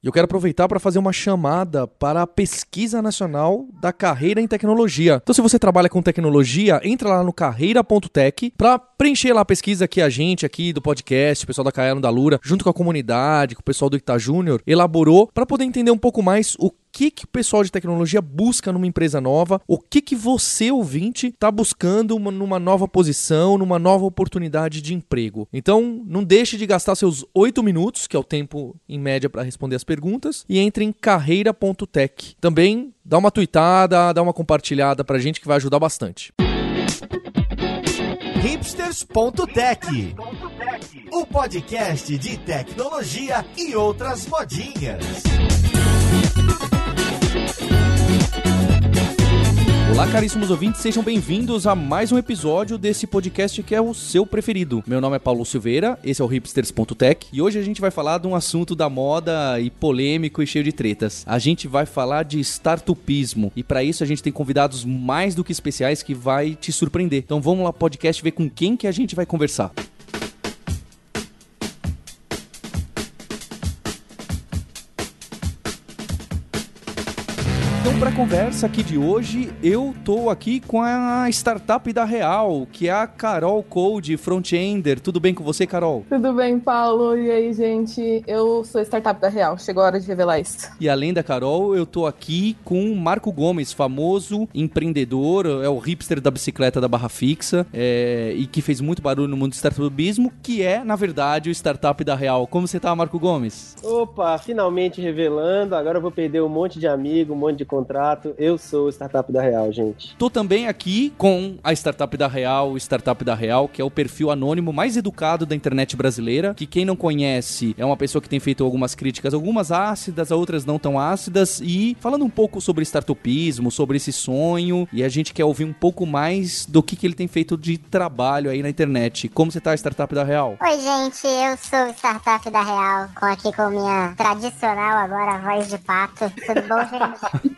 E eu quero aproveitar para fazer uma chamada para a pesquisa nacional da carreira em tecnologia. Então, se você trabalha com tecnologia, entra lá no carreira.tech para preencher lá a pesquisa que a gente aqui do podcast, o pessoal da Caiano da Lura, junto com a comunidade, com o pessoal do Ita Júnior, elaborou para poder entender um pouco mais o que, que o pessoal de tecnologia busca numa empresa nova, o que, que você, ouvinte, está buscando uma, numa nova posição, numa nova oportunidade de emprego. Então, não deixe de gastar seus oito minutos, que é o tempo em média para responder as perguntas, e entre em carreira.tech. Também dá uma tweetada, dá uma compartilhada pra gente que vai ajudar bastante. hipsters.tech, o podcast de tecnologia e outras modinhas. Olá, caríssimos ouvintes, sejam bem-vindos a mais um episódio desse podcast que é o seu preferido. Meu nome é Paulo Silveira, esse é o hipsters.tech e hoje a gente vai falar de um assunto da moda e polêmico e cheio de tretas. A gente vai falar de startupismo e para isso a gente tem convidados mais do que especiais que vai te surpreender. Então vamos lá, podcast, ver com quem que a gente vai conversar. Então, para a conversa aqui de hoje, eu tô aqui com a startup da Real, que é a Carol Code Frontender. Tudo bem com você, Carol? Tudo bem, Paulo? E aí, gente? Eu sou startup da Real. Chegou a hora de revelar isso. E além da Carol, eu tô aqui com o Marco Gomes, famoso empreendedor, é o hipster da bicicleta da Barra Fixa, é, e que fez muito barulho no mundo do startupismo, que é, na verdade, o startup da Real. Como você tá, Marco Gomes? Opa, finalmente revelando. Agora eu vou perder um monte de amigo, um monte de contrato. Eu sou o startup da Real, gente. Tô também aqui com a Startup da Real, o Startup da Real, que é o perfil anônimo mais educado da internet brasileira, que quem não conhece é uma pessoa que tem feito algumas críticas, algumas ácidas, outras não tão ácidas, e falando um pouco sobre startupismo, sobre esse sonho, e a gente quer ouvir um pouco mais do que, que ele tem feito de trabalho aí na internet. Como você tá, Startup da Real? Oi, gente, eu sou o Startup da Real, aqui com minha tradicional agora voz de pato. Tudo bom, gente?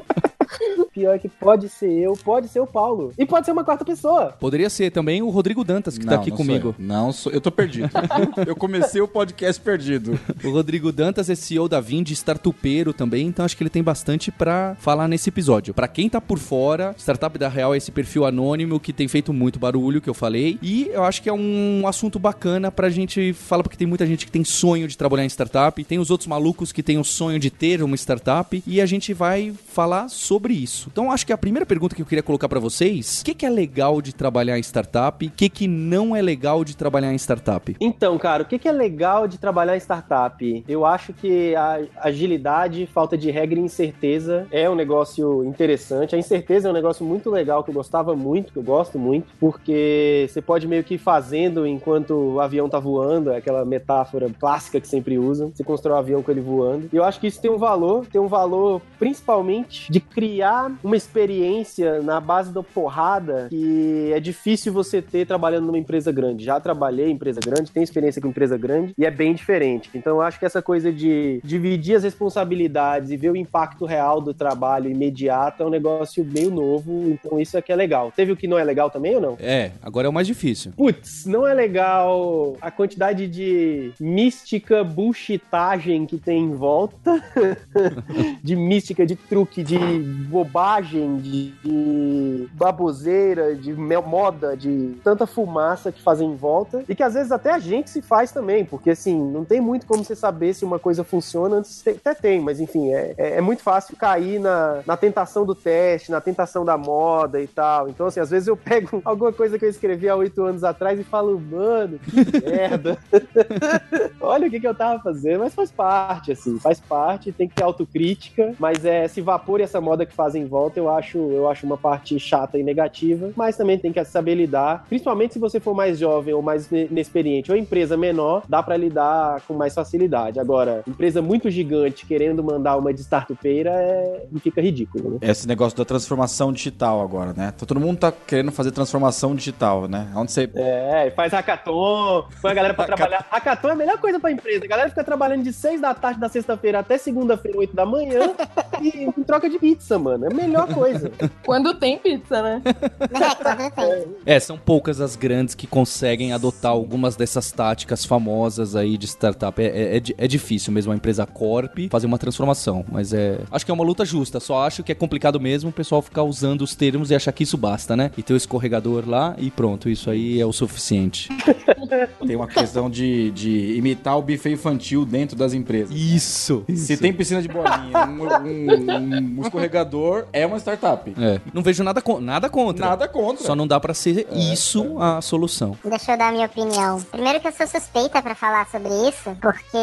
Pior que pode ser eu, pode ser o Paulo. E pode ser uma quarta pessoa. Poderia ser também o Rodrigo Dantas, que tá aqui não comigo. Sou eu. Não, sou, eu tô perdido. eu comecei o podcast perdido. O Rodrigo Dantas é CEO da Vind, startupeiro também, então acho que ele tem bastante pra falar nesse episódio. Pra quem tá por fora, Startup da Real é esse perfil anônimo que tem feito muito barulho, que eu falei, e eu acho que é um assunto bacana pra gente falar, porque tem muita gente que tem sonho de trabalhar em startup, tem os outros malucos que têm o sonho de ter uma startup, e a gente vai falar sobre isso. Então acho que a primeira pergunta que eu queria colocar pra vocês, o que, que é legal de trabalhar em startup, o que, que não é legal de trabalhar em startup? Então, cara, o que que é legal de trabalhar em startup? Eu acho que a agilidade, falta de regra e incerteza é um negócio interessante. A incerteza é um negócio muito legal que eu gostava muito, que eu gosto muito, porque você pode meio que ir fazendo enquanto o avião tá voando, é aquela metáfora clássica que sempre usam. Você constrói um avião com ele voando. E eu acho que isso tem um valor, tem um valor principalmente de criar uma experiência na base da porrada que é difícil você ter trabalhando numa empresa grande. Já trabalhei em empresa grande, tenho experiência com empresa grande e é bem diferente. Então eu acho que essa coisa de dividir as responsabilidades e ver o impacto real do trabalho imediato é um negócio meio novo, então isso aqui é legal. Teve o que não é legal também ou não? É, agora é o mais difícil. Putz, não é legal a quantidade de mística, bullshitagem que tem em volta. de mística, de truque, de bobagem, de, de baboseira, de moda, de tanta fumaça que fazem em volta. E que às vezes até a gente se faz também, porque assim, não tem muito como você saber se uma coisa funciona antes. Até tem, mas enfim, é, é, é muito fácil cair na, na tentação do teste, na tentação da moda e tal. Então, assim, às vezes eu pego alguma coisa que eu escrevi há oito anos atrás e falo, mano, que merda. Olha o que, que eu tava fazendo, mas faz parte, assim, faz parte, tem que ter autocrítica, mas é esse vapor e essa moda que fazem em volta, eu acho, eu acho uma parte chata e negativa, mas também tem que saber lidar, principalmente se você for mais jovem ou mais ine- inexperiente, ou empresa menor, dá pra lidar com mais facilidade. Agora, empresa muito gigante querendo mandar uma de startupeira, é, fica ridículo, né? Esse negócio da transformação digital agora, né? Todo mundo tá querendo fazer transformação digital, né? Onde você. É, faz hackathon, põe a galera pra trabalhar. Hackathon é a melhor coisa pra empresa. A galera fica trabalhando de 6 da tarde da sexta-feira até segunda-feira, 8 da manhã, e em troca de pizza, mano. É a melhor coisa. Quando tem pizza, né? É, quando tem. É, são poucas as grandes que conseguem adotar algumas dessas táticas famosas aí de startup. É, é, é é difícil mesmo a empresa corp fazer uma transformação, mas é. Acho que é uma luta justa. Só acho que é complicado mesmo o pessoal ficar usando os termos e achar que isso basta, né? E ter o escorregador lá e pronto, isso aí é o suficiente. Tem uma questão de, de imitar o buffet infantil dentro das empresas. Isso! Se tem piscina de bolinha, um, um- um escorregador, é uma startup. É. Não vejo nada, con- nada contra. Nada contra. Só não dá pra ser isso a solução. Deixa eu dar a minha opinião. Primeiro que eu sou suspeita pra falar sobre isso, porque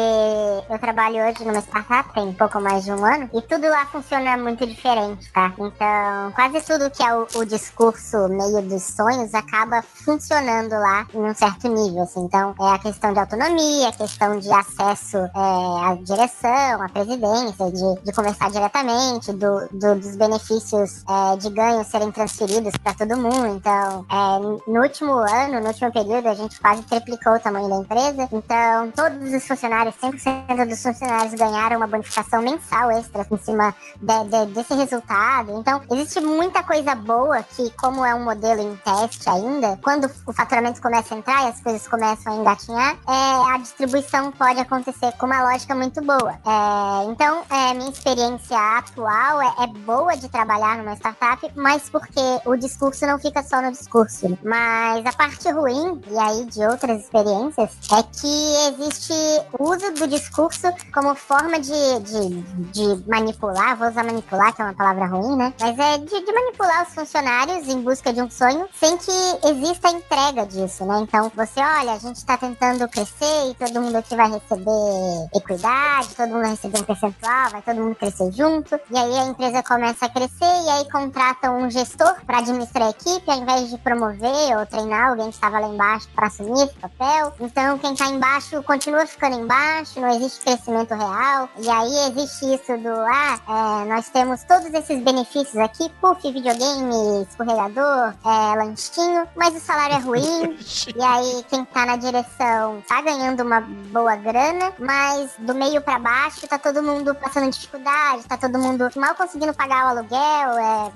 eu trabalho hoje numa startup tem pouco mais de um ano e tudo lá funciona muito diferente, tá? Então, quase tudo que é o, o discurso meio dos sonhos acaba funcionando lá em um certo nível, assim. Então, é a questão de autonomia, a questão de acesso é, à direção, à presidência, de, de conversar diretamente, do, do- dos benefícios é, de ganho serem transferidos para todo mundo. Então, é, no último ano, no último período, a gente quase triplicou o tamanho da empresa. Então, todos os funcionários, 100% dos funcionários ganharam uma bonificação mensal extra em cima de- de- desse resultado. Então, existe muita coisa boa que, como é um modelo em teste ainda, quando o faturamento começa a entrar e as coisas começam a engatinhar, é, a distribuição pode acontecer com uma lógica muito boa. É, então, é, minha experiência atual é, é boa de trabalhar numa startup, mas porque o discurso não fica só no discurso. Mas a parte ruim, e aí de outras experiências, é que existe uso do discurso como forma de, de, de manipular, vou usar manipular, que é uma palavra ruim, né? Mas é de, de manipular os funcionários em busca de um sonho, sem que exista entrega disso, né? Então, você olha, a gente tá tentando crescer e todo mundo aqui vai receber equidade, todo mundo vai receber um percentual, vai todo mundo crescer junto. E aí a empresa começa a crescer e aí contratam um gestor para administrar a equipe, ao invés de promover ou treinar alguém que estava lá embaixo para assumir esse papel. Então, quem tá embaixo continua ficando embaixo, não existe crescimento real. E aí existe isso do, ah, é, nós temos todos esses benefícios aqui, puff, videogame, escorregador, é, lanchinho, mas o salário é ruim. E aí, quem tá na direção tá ganhando uma boa grana, mas do meio pra baixo tá todo mundo passando dificuldade, tá todo mundo mal conseguindo pagar o aluguel, é,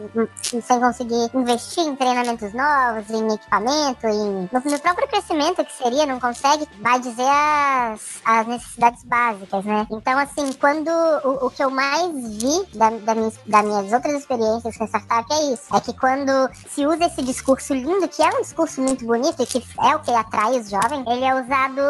e sem conseguir investir em treinamentos novos, em equipamento, em, no, no próprio crescimento que seria, não consegue, vai dizer as, as necessidades básicas, né? Então, assim, quando o, o que eu mais vi da, da minha, das minhas outras experiências com startup é isso, é que quando se usa esse discurso lindo, que é um discurso muito bonito e que é o que atrai os jovens, ele é usado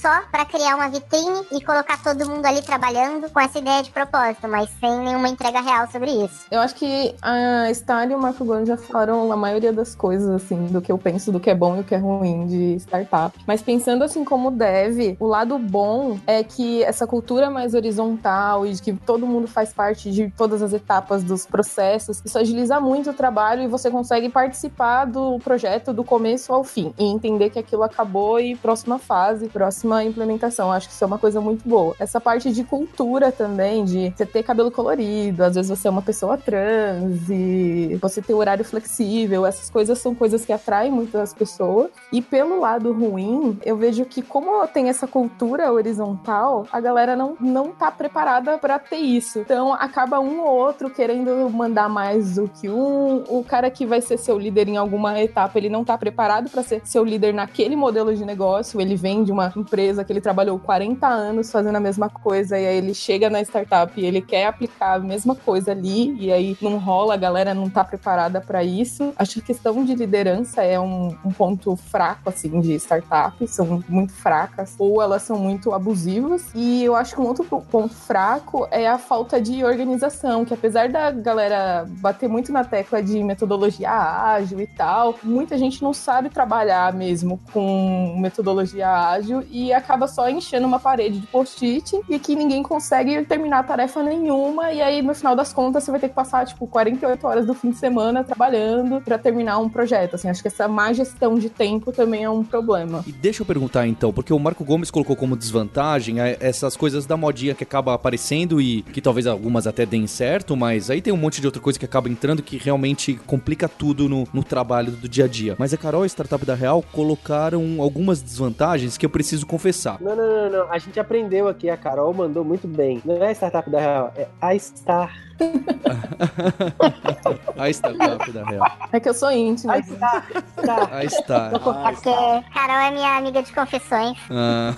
só pra criar uma vitrine e colocar todo mundo ali trabalhando com essa ideia de propósito, mas sem nenhuma entrega real sobre isso. Eu acho que a Star e o Marco Gomes já falaram a maioria das coisas, assim, do que eu penso, do que é bom e o que é ruim de startup. Mas pensando assim como deve, o lado bom é que essa cultura mais horizontal e de que todo mundo faz parte de todas as etapas dos processos, isso agiliza muito o trabalho e você consegue participar do projeto do começo ao fim e entender que aquilo acabou e próxima fase, próxima implementação. Acho que isso é uma coisa muito boa. Essa parte de cultura também, de você ter cabelo colorido, às vezes você é uma pessoa trans e você ter horário flexível, essas coisas são coisas que atraem muito as pessoas. E pelo lado ruim, eu vejo que como tem essa cultura horizontal, a galera não, não tá preparada para ter isso. Então acaba um ou outro querendo mandar mais do que um. O cara que vai ser seu líder em alguma etapa, ele não tá preparado para ser seu líder naquele modelo de negócio. Ele vem de uma empresa que ele trabalhou 40 anos fazendo a mesma coisa e aí ele chega na startup e ele quer aplicar a mesma coisa ali e aí não rola, a galera não tá preparada para isso. Acho que a questão de liderança é um, um ponto fraco assim de startups, são muito fracas ou elas são muito abusivas. E eu acho que um outro ponto fraco é a falta de organização, que apesar da galera bater muito na tecla de metodologia ágil e tal, muita gente não sabe trabalhar mesmo com metodologia ágil e acaba só enchendo uma parede de post-it e que ninguém consegue terminar tarefa nenhuma e aí no final das contas você vai ter que passar tipo 48 horas do fim de semana trabalhando para terminar um projeto. Assim, acho que essa má gestão de tempo também é um problema. E deixa eu perguntar então, porque o Marco Gomes colocou como desvantagem é, essas coisas da modinha que acaba aparecendo e que talvez algumas até deem certo, mas aí tem um monte de outra coisa que acaba entrando que realmente complica tudo no, no trabalho do dia a dia. Mas a Carol e a Startup da Real colocaram algumas desvantagens que eu preciso confessar. Não, não, não, não. A gente aprendeu aqui, a Carol mandou muito bem. Não é a startup da Real, é a Star A startup da Real. É que eu sou íntima. Aí está, está. A Star. É porque Carol é minha amiga de confissões. Ah.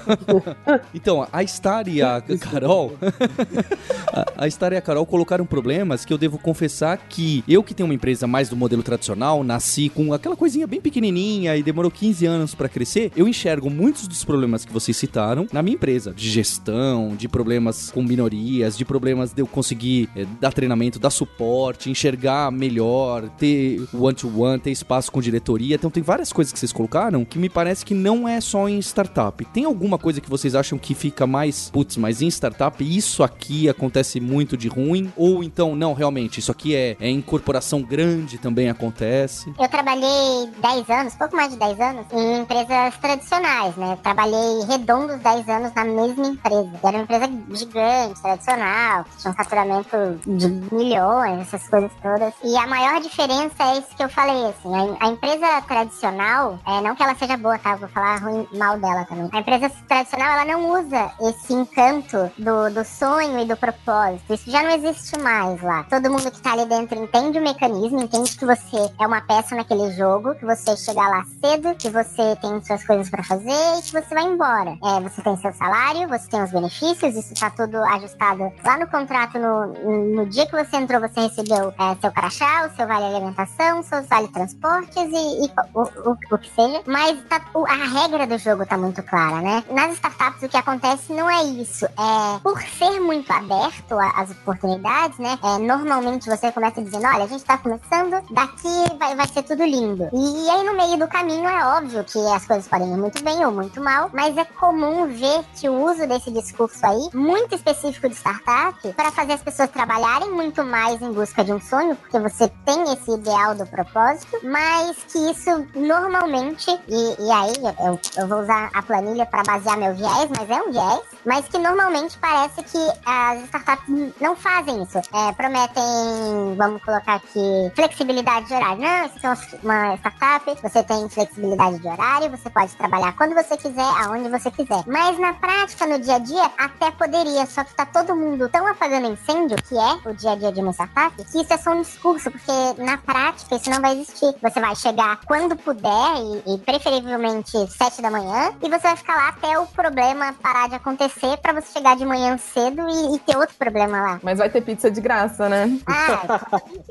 então, a Star e a Carol. a- Star e a Carol colocaram problemas que eu devo confessar que eu que tenho uma empresa mais do modelo tradicional, nasci com aquela coisinha bem pequenininha e demorou 15 anos pra crescer, eu enxergo muitos dos problemas que vocês citaram na minha empresa, de gestão, de problemas com minorias, de problemas de eu conseguir eh, dar treinamento, dar suporte, enxergar melhor, ter one-to-one, ter espaço com diretoria. Então tem várias coisas que vocês colocaram que me parece que não é só em startup. Tem alguma coisa que vocês acham que fica mais, putz, mas em startup isso aqui acontece muito de ruim? Ou então, não, realmente, isso aqui é, é em corporação grande também acontece? Eu trabalhei 10 anos, pouco mais de 10 anos, em empresas tradicionais, né? Trabalhei redondos 10 anos na mesma empresa. Era uma empresa gigante, tradicional, tinha um faturamento de milhões, essas coisas todas. E a maior diferença é isso que eu falei, assim. A, a empresa tradicional, é, não que ela seja boa, tá? Eu vou falar ruim, mal dela também. A empresa tradicional, ela não usa esse encanto do, do sonho e do propósito. Isso já não existe mais lá. Todo mundo que tá ali dentro entende o mecanismo, entende que você é uma peça naquele jogo, que você chega lá cedo, que você tem suas coisas pra fazer e que você vai embora. É, você tem seu salário, você tem os benefícios, isso tá tudo ajustado lá no contrato. No, no dia que você entrou, você recebeu é, seu crachá, o seu vale alimentação, seus vale transportes e, e o, o- o que seja. Mas tá- o- a regra do jogo tá muito clara, né? Nas startups, o que acontece não é isso. É, por ser muito aberto às oportunidades, né? É, normalmente você começa dizendo: olha, a gente tá começando, daqui vai, vai ser tudo lindo. E aí, no meio do caminho, é óbvio que as coisas podem ir muito bem ou muito mal, mas é comum ver que o uso desse discurso aí, muito específico de startup, para fazer as pessoas trabalharem muito mais em busca de um sonho, porque você tem esse ideal do propósito, mas que isso normalmente, e, e aí eu, eu vou usar a planilha para basear meu viés, mas é um viés, mas que normalmente parece que as startups não fazem isso. É, prometem, vamos colocar aqui, flexibilidade de horário. Não, isso é uma startup, você tem flexibilidade de horário, você pode trabalhar quando você quiser, aonde você quiser. Mas na prática, no dia a dia, até poderia, só que tá todo mundo tão apagando incêndio, que é o dia a dia de uma startup, que isso é só um discurso, porque na prática isso não vai existir. Você vai chegar quando puder e, e preferivelmente sete da manhã, e você vai ficar lá até o problema parar de acontecer pra você chegar de manhã cedo e, e ter outro problema lá. Mas vai ter pizza de graça, né? Ah,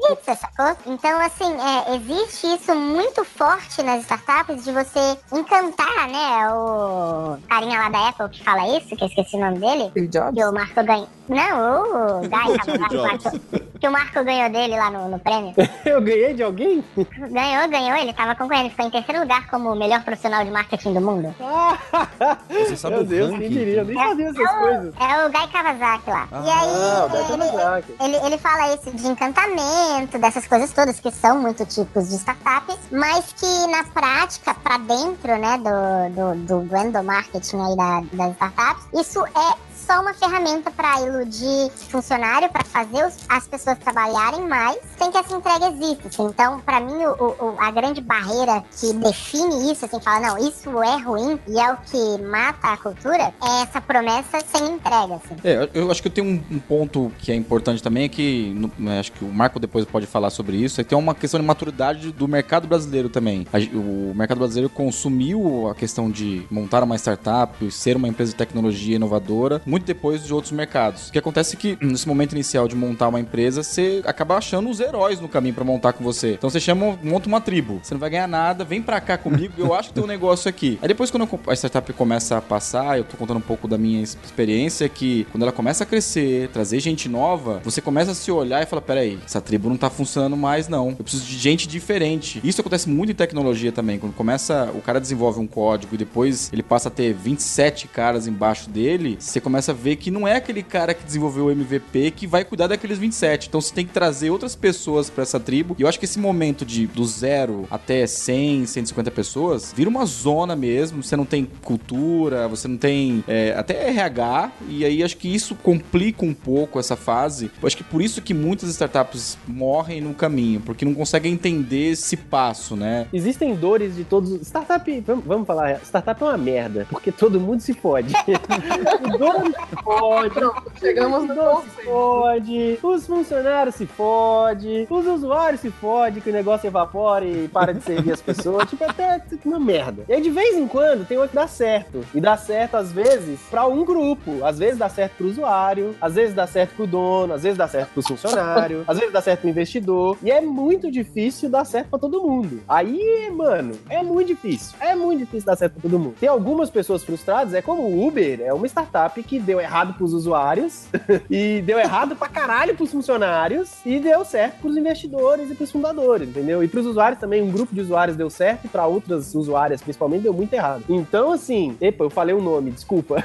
pizza, sacou? Então, assim, é, existe isso muito forte nas startups de você encantar, né? O carinha lá da Apple que fala isso, que eu esqueci o nome dele. Steve Jobs? Que o Marco ganhou. Não, o Guy, Marco, que o Marco ganhou dele lá no, no prêmio. Eu ganhei de alguém? Ganhou, ganhou, ele tava concorrendo, ficou em terceiro lugar como o melhor profissional de marketing do mundo. Você sabe Meu o Deus, ranking? diria? Nem essas coisas. É o Guy Kawasaki lá. e Ah, o Guy aí, ele, ele, ele fala isso de encantamento, dessas coisas todas que são muito tipos de startups, mas que na prática, pra dentro, né, do, do, do endomarketing aí da, das startups, isso é só uma ferramenta pra iludir funcionário, pra fazer as pessoas trabalharem mais, sem que essa entrega exista. Então, pra mim, o, o- a grande barreira que define isso, assim, fala, não, isso é ruim e é o que mata a cultura, é essa promessa sem entrega, assim. É, eu- acho que tenho um, um ponto que é importante também, é que no- né, acho que o Marco depois pode falar sobre isso, é que tem uma questão de maturidade do mercado brasileiro também. A o mercado brasileiro consumiu a questão de montar uma startup, ser uma empresa de tecnologia inovadora, muito depois de outros mercados. O que acontece é que nesse momento inicial de montar uma empresa, você acaba achando os heróis no caminho pra montar com você. Então você chama, monta uma tribo. Você não vai ganhar nada, vem pra cá comigo, eu acho que tem um negócio aqui. Aí depois quando a startup começa a passar, eu tô contando um pouco da minha ex- experiência, que quando ela começa a crescer, trazer gente nova, você começa a se olhar e fala, peraí, essa tribo não tá funcionando mais não. Eu preciso de gente diferente. Isso acontece muito em tecnologia também. Quando começa, o cara desenvolve um código e depois ele passa a ter 27 caras embaixo dele, você começa a ver que não é aquele cara que desenvolveu o MVP que vai cuidar daqueles 27. Então você tem que trazer outras pessoas pra essa tribo. E eu acho que esse momento de do zero até 100, 150 pessoas vira uma zona mesmo. Você não tem cultura, você não tem é, até RH. E aí acho que isso complica um pouco essa fase. Eu acho que por isso que muitas startups morrem no caminho, porque não conseguem entender esse passo, né? Existem dores de todos. Startup, vamos, falar, startup é uma merda, porque todo mundo se fode. O dor- Pode. Pronto, chegamos no Não se conceito. fode, os funcionários se fode, os usuários se fode, que o negócio evapora e para de servir as pessoas. tipo, até uma merda. E aí, de vez em quando, tem uma que dá certo. E dá certo, às vezes, pra um grupo. Às vezes dá certo pro usuário, às vezes dá certo pro dono, às vezes dá certo pro funcionário, às vezes dá certo pro investidor. E é muito difícil dar certo pra todo mundo. Aí, mano, é muito difícil. É muito difícil dar certo pra todo mundo. Tem algumas pessoas frustradas, é como o Uber, é uma startup que deu errado pros usuários e deu errado pra caralho pros funcionários e deu certo pros investidores e pros fundadores, entendeu? E pros usuários também, um grupo de usuários deu certo e pra outras usuárias, principalmente, deu muito errado. Então, assim, epa, eu falei o nome, desculpa.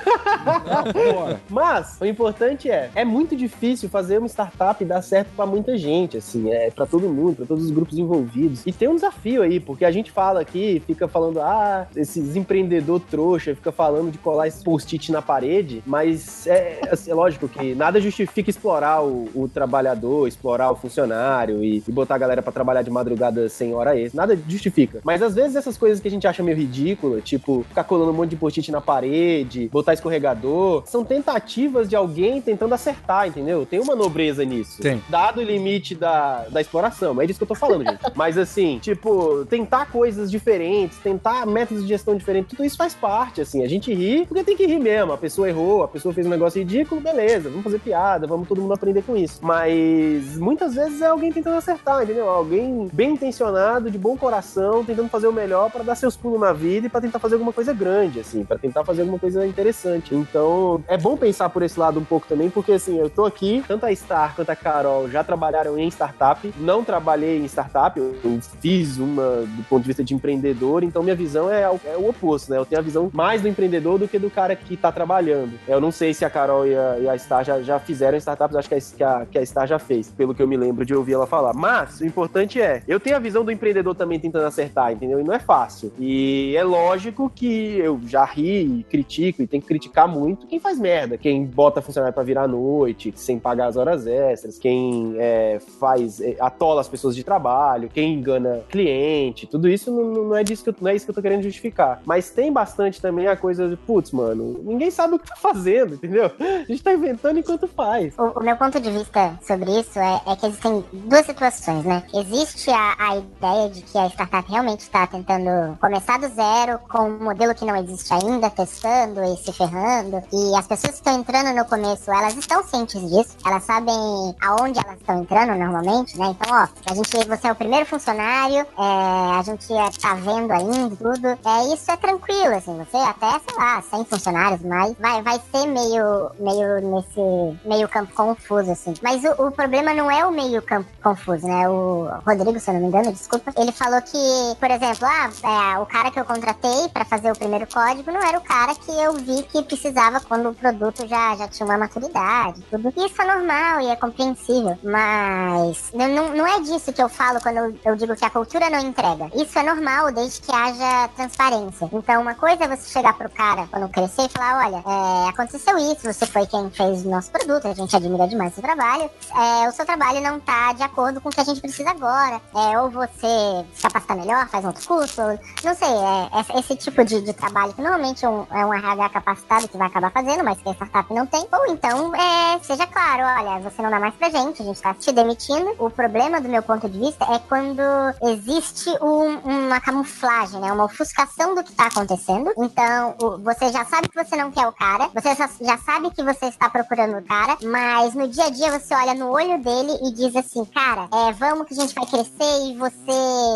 Mas o importante é, é muito difícil fazer uma startup dar certo pra muita gente, assim, é pra todo mundo, pra todos os grupos envolvidos. E tem um desafio aí, porque a gente fala aqui, fica falando, ah, esses empreendedor trouxa, fica falando de colar esse post-it na parede, mas é, assim, é lógico que nada justifica explorar o, o trabalhador, explorar o funcionário e, e botar a galera pra trabalhar de madrugada sem hora extra. Nada justifica. Mas às vezes essas coisas que a gente acha meio ridícula, tipo ficar colando um monte de post-it na parede, botar escorregador, são tentativas de alguém tentando acertar, entendeu? Tem uma nobreza nisso. Tem. Dado o limite da, da exploração. É disso que eu tô falando, gente. Mas assim, tipo, tentar coisas diferentes, tentar métodos de gestão diferentes, tudo isso faz parte, assim. A gente ri porque tem que rir mesmo. A pessoa errou, a pessoa fez um negócio ridículo, beleza, vamos fazer piada, vamos todo mundo aprender com isso. Mas muitas vezes é alguém tentando acertar, entendeu? Alguém bem intencionado, de bom coração, tentando fazer o melhor para dar seus pulos na vida e para tentar fazer alguma coisa grande, assim, para tentar fazer alguma coisa interessante. Então, é bom pensar por esse lado um pouco também, porque assim, eu tô aqui, tanto a Star quanto a Carol já trabalharam em startup, não trabalhei em startup, eu fiz uma do ponto de vista de empreendedor, então minha visão é, o- é o oposto, né? Eu tenho a visão mais do empreendedor do que do cara que tá trabalhando. Eu não sei se a Carol e a, e a Star já, já fizeram startups, acho que a, que, a, Star já fez, pelo que eu me lembro de ouvir ela falar. Mas o importante é, eu tenho a visão do empreendedor também tentando acertar, entendeu? E não é fácil. E é lógico que eu já ri e critico e tenho que criticar muito quem faz merda, quem bota funcionário pra virar à noite, sem pagar as horas extras, quem é, faz, é, atola as pessoas de trabalho, quem engana cliente, tudo isso não, não é disso que eu, não é isso que eu tô querendo justificar. Mas tem bastante também a coisa de, putz, mano, ninguém sabe o que tá fazendo, entendeu? A gente tá inventando enquanto faz. O, o meu ponto de vista sobre isso é, é que existem duas situações, né? Existe a, a ideia de que a startup realmente está tentando começar do zero com um modelo que não existe ainda, testando e se ferrando. E as pessoas que estão entrando no começo, elas estão cientes disso, elas sabem aonde elas estão entrando normalmente, né? Então, ó, a gente, você é o primeiro funcionário, é, a gente é, tá vendo ainda tudo. É, isso é tranquilo, assim, você até, sei lá, 100 funcionários, mas vai, vai ser meio, meio nesse meio campo confuso, assim. Mas o, o problema não é o meio campo confuso, né? O Rodrigo, se eu não me engano, desculpa, ele falou que, por exemplo, ah, é, o cara que eu contratei pra fazer o primeiro código não era o cara que eu vi que precisava quando o produto já, já tinha uma maturidade, tudo. Isso é normal e é compreensível, mas não, não, não é disso que eu falo quando eu, eu digo que a cultura não entrega. Isso é normal desde que haja transparência. Então, uma coisa é você chegar pro cara quando crescer e falar: olha, é, aconteceu isso, você foi quem fez o nosso produto, a gente admira demais seu trabalho. É, o seu trabalho não tá de acordo com o que a gente precisa agora. É, ou você se capacita melhor, faz um outro curso, ou- não sei, é, esse tipo de, de trabalho que normalmente um- é um RH capacitado que vai acabar fazendo, mas que a startup não tem. Ou então, é, seja claro, olha, você não dá mais pra gente, a gente tá te demitindo. O problema, do meu ponto de vista, é quando existe um- uma camuflagem, né? Uma ofuscação do que tá acontecendo. Então, o- você já sabe que você não quer o cara, você já, já sabe que você está procurando o cara, mas no dia a dia você olha no olho dele e diz assim, cara, é, vamos que a gente vai crescer e você,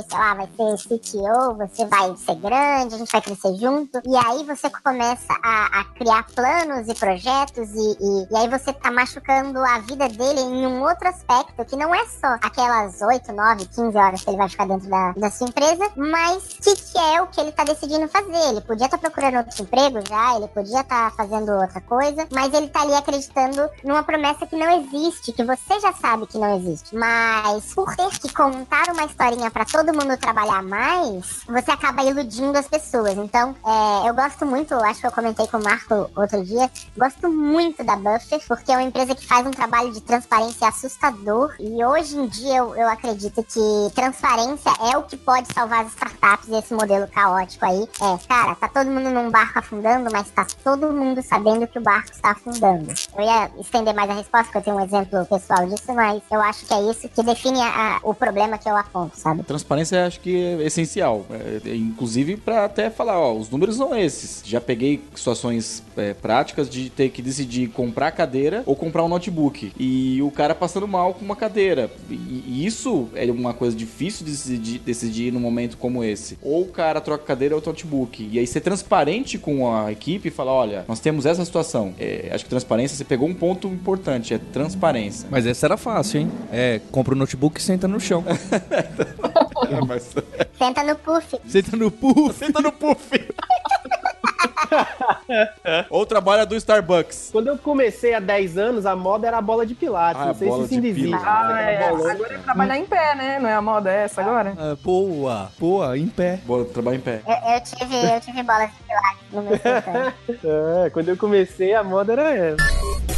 sei lá, vai ser CTO, você vai ser grande, a gente vai crescer junto. E aí você começa a, a criar planos e projetos e, e, e aí você tá machucando a vida dele em um outro aspecto que não é só aquelas 8, 9, 15 horas que ele vai ficar dentro da, da sua empresa, mas que, que é o que ele tá decidindo fazer. Ele podia estar procurando outro emprego já, ele podia estar fazendo outra coisa, mas ele tá ali acreditando numa promessa que não existe, que você já sabe que não existe. Mas por ter que contar uma historinha pra todo mundo trabalhar mais, você acaba iludindo as pessoas. Então, é, eu gosto muito, acho que eu comentei com o Marco outro dia, gosto muito da Buffer, porque é uma empresa que faz um trabalho de transparência assustador. E hoje em dia eu, eu acredito que transparência é o que pode salvar as startups desse modelo caótico aí. É, cara, tá todo mundo num barco afundando, mas tá todo mundo sabendo que o barco está afundando. Eu ia estender mais a resposta, porque eu tenho um exemplo pessoal disso, mas eu acho que é isso que define a- o problema que eu aponto, sabe? Transparência acho que é essencial. É, é, inclusive para até falar, ó, os números são esses. Já peguei situações é, práticas de ter que decidir comprar cadeira ou comprar um notebook. E o cara passando mal com uma cadeira. E, e isso é uma coisa difícil de decidir, decidir num momento como esse. Ou o cara troca cadeira ou notebook. E aí ser transparente com a equipe e falar, olha, nós temos essa situação. É, acho que transparência, você pegou um ponto importante, é transparência. Mas essa era fácil, hein? É, compra o notebook e senta no chão. Mas- Senta no puff. senta no puff. Senta no puff. Ou trabalha do Starbucks. Quando eu comecei há 10 anos, a moda era a bola de pilates. Ah, não sei bola se ainda existe. Ah, é. Agora é trabalhar em pé, né? Não é a moda essa agora? Ah, boa, boa, em pé. Bora trabalhar em pé. Eu, eu tive, eu tive bolas de pilates no meu sertão. É, quando eu comecei, a moda era essa.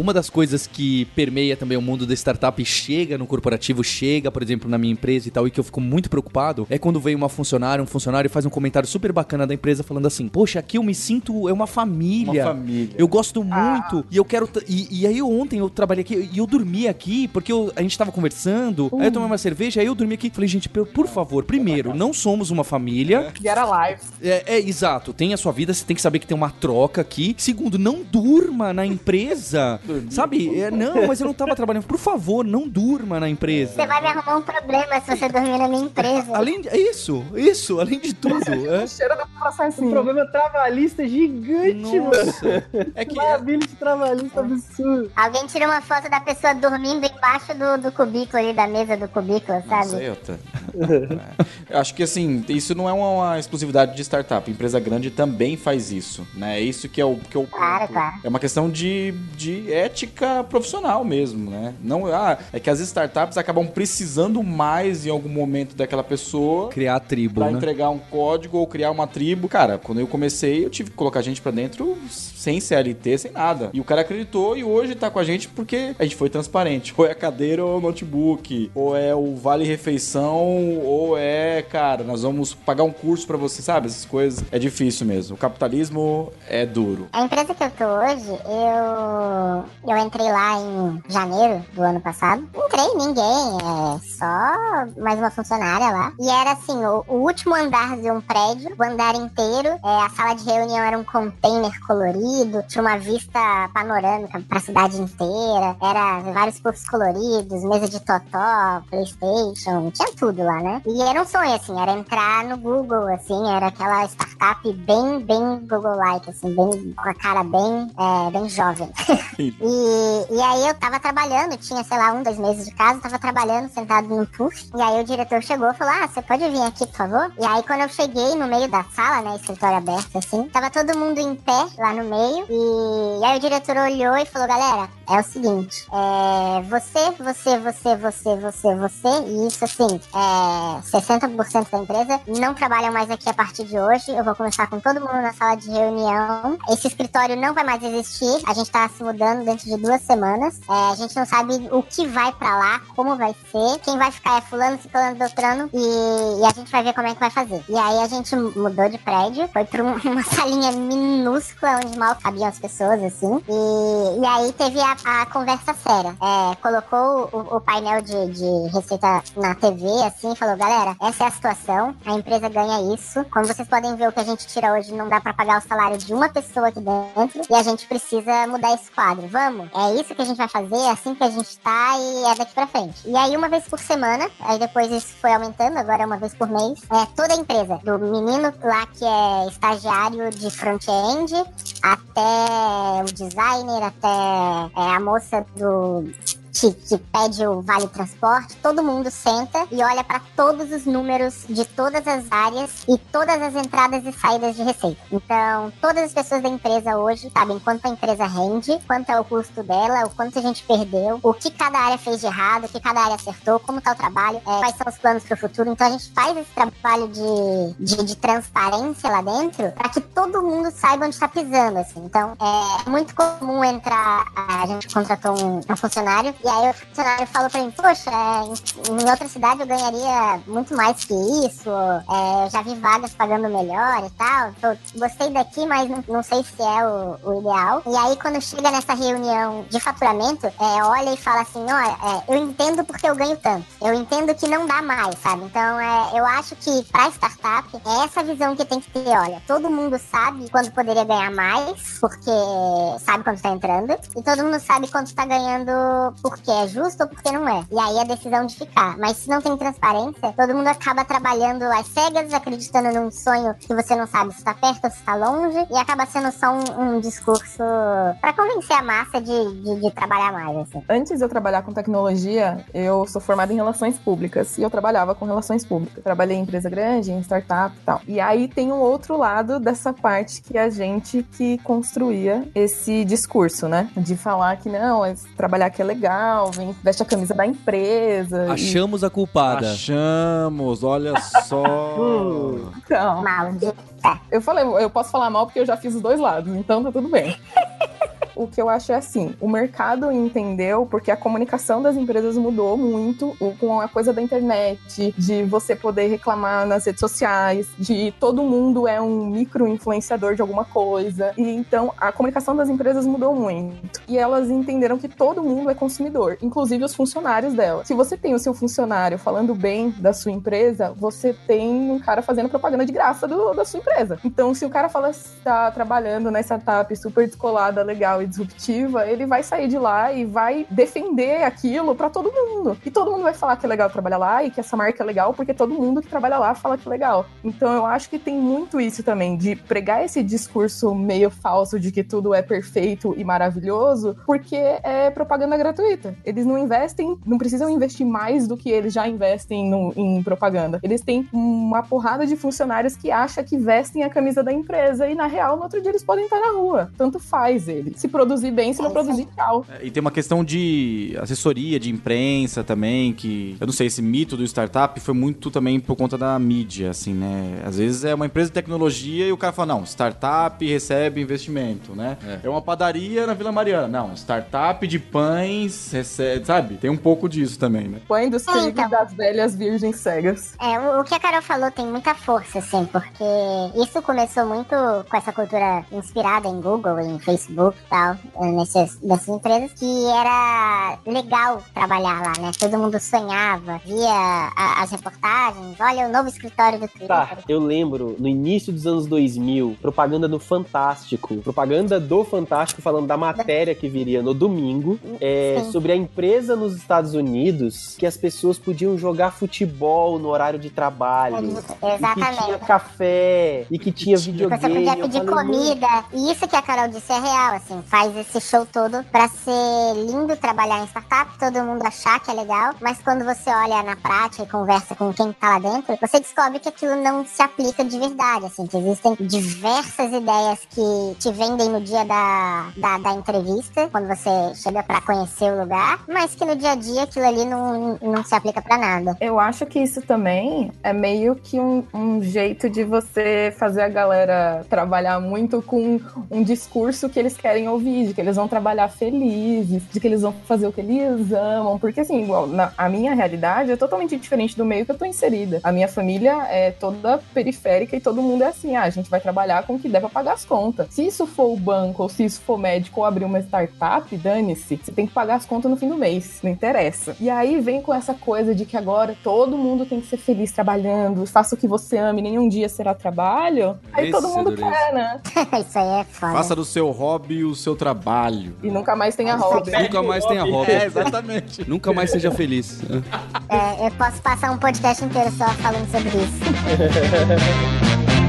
Uma das coisas que permeia também o mundo da startup e chega no corporativo, chega, por exemplo, na minha empresa e tal, e que eu fico muito preocupado, é quando vem uma funcionária, um funcionário e faz um comentário super bacana da empresa falando assim: Poxa, aqui eu me sinto, é uma família. Uma família. Eu gosto muito e eu quero. E, e aí ontem eu trabalhei aqui e eu dormi aqui porque eu- a gente tava conversando, aí eu tomei uma cerveja, aí eu dormi aqui. Falei, gente, por, por favor, primeiro, não somos uma família. E era live. É, é, exato. Tem a sua vida, você tem que saber que tem uma troca aqui. Segundo, não durma na empresa. Sabe? É, não, mas eu não tava trabalhando. Por favor, não durma na empresa. Você vai me arrumar um problema se você dormir na minha empresa. Além de, é isso, isso, além de tudo. É. O cheiro da população assim. Um problema trabalhista gigante, mano. Nossa. É que. Liability trabalhista absurdo. Alguém tira uma foto da pessoa dormindo embaixo do, do cubículo ali, da mesa do cubículo, Não sabe? sei, eu tá- É. Acho que assim, isso não é uma, uma exclusividade de startup. Empresa grande também faz isso, né? É isso que é o que é o Claro, ponto. claro. É uma questão de, de ética profissional mesmo, né? Não, ah, é que as startups acabam precisando mais em algum momento daquela pessoa Criar a tribo, pra né? entregar um código ou criar uma tribo. Cara, quando eu comecei, eu tive que colocar gente pra dentro sem CLT, sem nada. E o cara acreditou e hoje tá com a gente porque a gente foi transparente. Ou é cadeira ou notebook, ou é o vale refeição, ou é, cara, nós vamos pagar um curso pra você, sabe? Essas coisas. É difícil mesmo. O capitalismo é duro. A empresa que eu tô hoje, eu, eu entrei lá em janeiro do ano passado. Entrei ninguém, é só mais uma funcionária lá. E era assim, o, o último andar de um prédio, o andar inteiro, é, a sala de reunião era um container colorido, tinha uma vista panorâmica pra cidade inteira, era vários puffs coloridos, mesa de totó, Playstation, tinha tudo lá, né? E era um sonho, assim, era entrar no Google, assim, era aquela startup bem, bem Google-like, assim, bem, com a cara bem, é, bem jovem. e, e aí eu tava trabalhando, tinha, sei lá, um, dois meses de casa, tava trabalhando, sentado num puff, e aí o diretor chegou e falou, ah, você pode vir aqui, por favor? E aí quando eu cheguei no meio da sala, né, escritório aberto, assim, tava todo mundo em pé lá no meio, e, e aí o diretor olhou e falou, galera, é o seguinte, é, você, você, você, você, você, você, e isso, assim, é 60% da empresa não trabalham mais aqui a partir de hoje, eu vou começar com todo mundo na sala de reunião, esse escritório não vai mais existir, a gente tá se mudando dentro de duas semanas, é, a gente não sabe o que vai pra lá, como vai ser, quem vai ficar é fulano, ciclano, doutrano, e, e a gente vai ver como é que vai fazer. E aí a gente mudou de prédio, foi pra um- uma salinha minúscula, onde mal cabiam as pessoas, assim, e, e aí teve a, a conversa séria. É, colocou o, o painel de, de receita na TV, assim, falou, galera, essa é a situação, a empresa ganha isso, como vocês podem ver, o que a gente tira hoje não dá pra pagar o salário de uma pessoa aqui dentro, e a gente precisa mudar esse quadro. Vamos? É isso que a gente vai fazer, é assim que a gente tá, e é daqui pra frente. E aí, uma vez por semana, aí depois isso foi aumentando, agora é uma vez por mês, é toda a empresa, do menino lá que é estagiário de front-end, até o designer, até é, a moça do que, pede o vale transporte, todo mundo senta e olha para todos os números de todas as áreas e todas as entradas e saídas de receita. Então, todas as pessoas da empresa hoje sabem quanto a empresa rende, quanto é o custo dela, o quanto a gente perdeu, o que cada área fez de errado, o que cada área acertou, como tá o trabalho, é, quais são os planos para o futuro. Então, a gente faz esse trabalho de, de, de transparência lá dentro para que todo mundo saiba onde está pisando. Assim. Então, é muito comum entrar. A gente contratou um, um funcionário E aí o funcionário falou pra mim, poxa, é, em outra cidade eu ganharia muito mais que isso, é, eu já vi vagas pagando melhor e tal. Eu gostei daqui, mas não, não sei se é o, o, ideal. E aí quando chega nessa reunião de faturamento, é, olha e fala assim, olha, é, eu entendo porque eu ganho tanto. Eu entendo que não dá mais, sabe? Então é, eu acho que pra startup é essa visão que tem que ter, olha, todo mundo sabe quando poderia ganhar mais, porque sabe quando tá entrando, e todo mundo sabe quando tá ganhando porque é justo ou porque não é. E aí a decisão de ficar. Mas se não tem transparência, todo mundo acaba trabalhando às cegas, acreditando num sonho que você não sabe se tá perto ou se tá longe, e acaba sendo só um, um discurso para convencer a massa de, de, de, trabalhar mais. Assim. Antes de eu trabalhar com tecnologia, eu sou formada em relações públicas e eu trabalhava com relações públicas. Trabalhei em empresa grande, em startup e tal. E aí tem um outro lado dessa parte que é a gente que construía esse discurso, né? De falar que não, trabalhar aqui é legal, vem, veste a camisa da empresa. Achamos e... a culpada. Achamos, olha só. então, eu falei, eu posso falar mal porque eu já fiz os dois lados, então tá tudo bem. O que eu acho é assim: o mercado entendeu porque a comunicação das empresas mudou muito com a coisa da internet, de você poder reclamar nas redes sociais, de todo mundo é um micro influenciador de alguma coisa. E então a comunicação das empresas mudou muito. E elas entenderam que todo mundo é consumidor, inclusive os funcionários dela. Se você tem o seu funcionário falando bem da sua empresa, você tem um cara fazendo propaganda de graça do, da sua empresa. Então, se o cara fala está trabalhando na startup super descolada, legal e disruptiva, ele vai sair de lá e vai defender aquilo para todo mundo. E todo mundo vai falar que é legal trabalhar lá e que essa marca é legal, porque todo mundo que trabalha lá fala que é legal. Então eu acho que tem muito isso também, de pregar esse discurso meio falso de que tudo é perfeito e maravilhoso, porque é propaganda gratuita. Eles não investem, não precisam investir mais do que eles já investem no, em propaganda. Eles têm uma porrada de funcionários que acha que vestem a camisa da empresa e na real no outro dia eles podem estar na rua. Tanto faz ele. Se produzir bem, se não produzir, tchau. É, e tem uma questão de assessoria, de imprensa também, que eu não sei, esse mito do startup foi muito também por conta da mídia, assim, né? Às vezes é uma empresa de tecnologia e o cara fala, não, startup recebe investimento, né? É, é uma padaria na Vila Mariana. Não, startup de pães recebe, sabe? Tem um pouco disso também, né? Pãe dos é, então. das velhas virgens cegas. É, o, que a Carol falou tem muita força, assim, porque isso começou muito com essa cultura inspirada em Google, em Facebook e tal tal, nessas, nessas empresas, que era legal trabalhar lá, né? Todo mundo sonhava, via a, as reportagens, olha o novo escritório do Twitter. Tá, eu lembro, no início dos anos 2000, propaganda no Fantástico, propaganda do Fantástico falando da matéria que viria no domingo, é, sobre a empresa nos Estados Unidos que as pessoas podiam jogar futebol no horário de trabalho. É, exatamente. E que tinha café, e que tinha videogame. Você podia pedir comida. E isso que a Carol disse é real, assim, faz esse show todo para ser lindo trabalhar em startup, todo mundo achar que é legal, mas quando você olha na prática e conversa com quem tá lá dentro, você descobre que aquilo não se aplica de verdade, assim, que existem diversas ideias que te vendem no dia da, da, da entrevista, quando você chega para conhecer o lugar, mas que no dia a dia aquilo ali não, não se aplica para nada. Eu acho que isso também é meio que um, um jeito de você fazer a galera trabalhar muito com um discurso que eles querem ouvir de que eles vão trabalhar felizes, de que eles vão fazer o que eles amam. Porque, assim, igual, na, a minha realidade é totalmente diferente do meio que eu tô inserida. A minha família é toda periférica e todo mundo é assim: ah, a gente vai trabalhar com o que der pra pagar as contas. Se isso for o banco, ou se isso for médico ou abrir uma startup, dane-se, você tem que pagar as contas no fim do mês. Não interessa. E aí vem com essa coisa de que agora todo mundo tem que ser feliz trabalhando, faça o que você ama e nenhum dia será trabalho. Aí Esse todo mundo quer, né? isso aí é foda. Faça do seu hobby o seu trabalho. E nunca mais tenha hobby. Nunca mais tenha hobby. É, exatamente. nunca mais seja feliz. É, eu posso passar um podcast inteiro só falando sobre isso.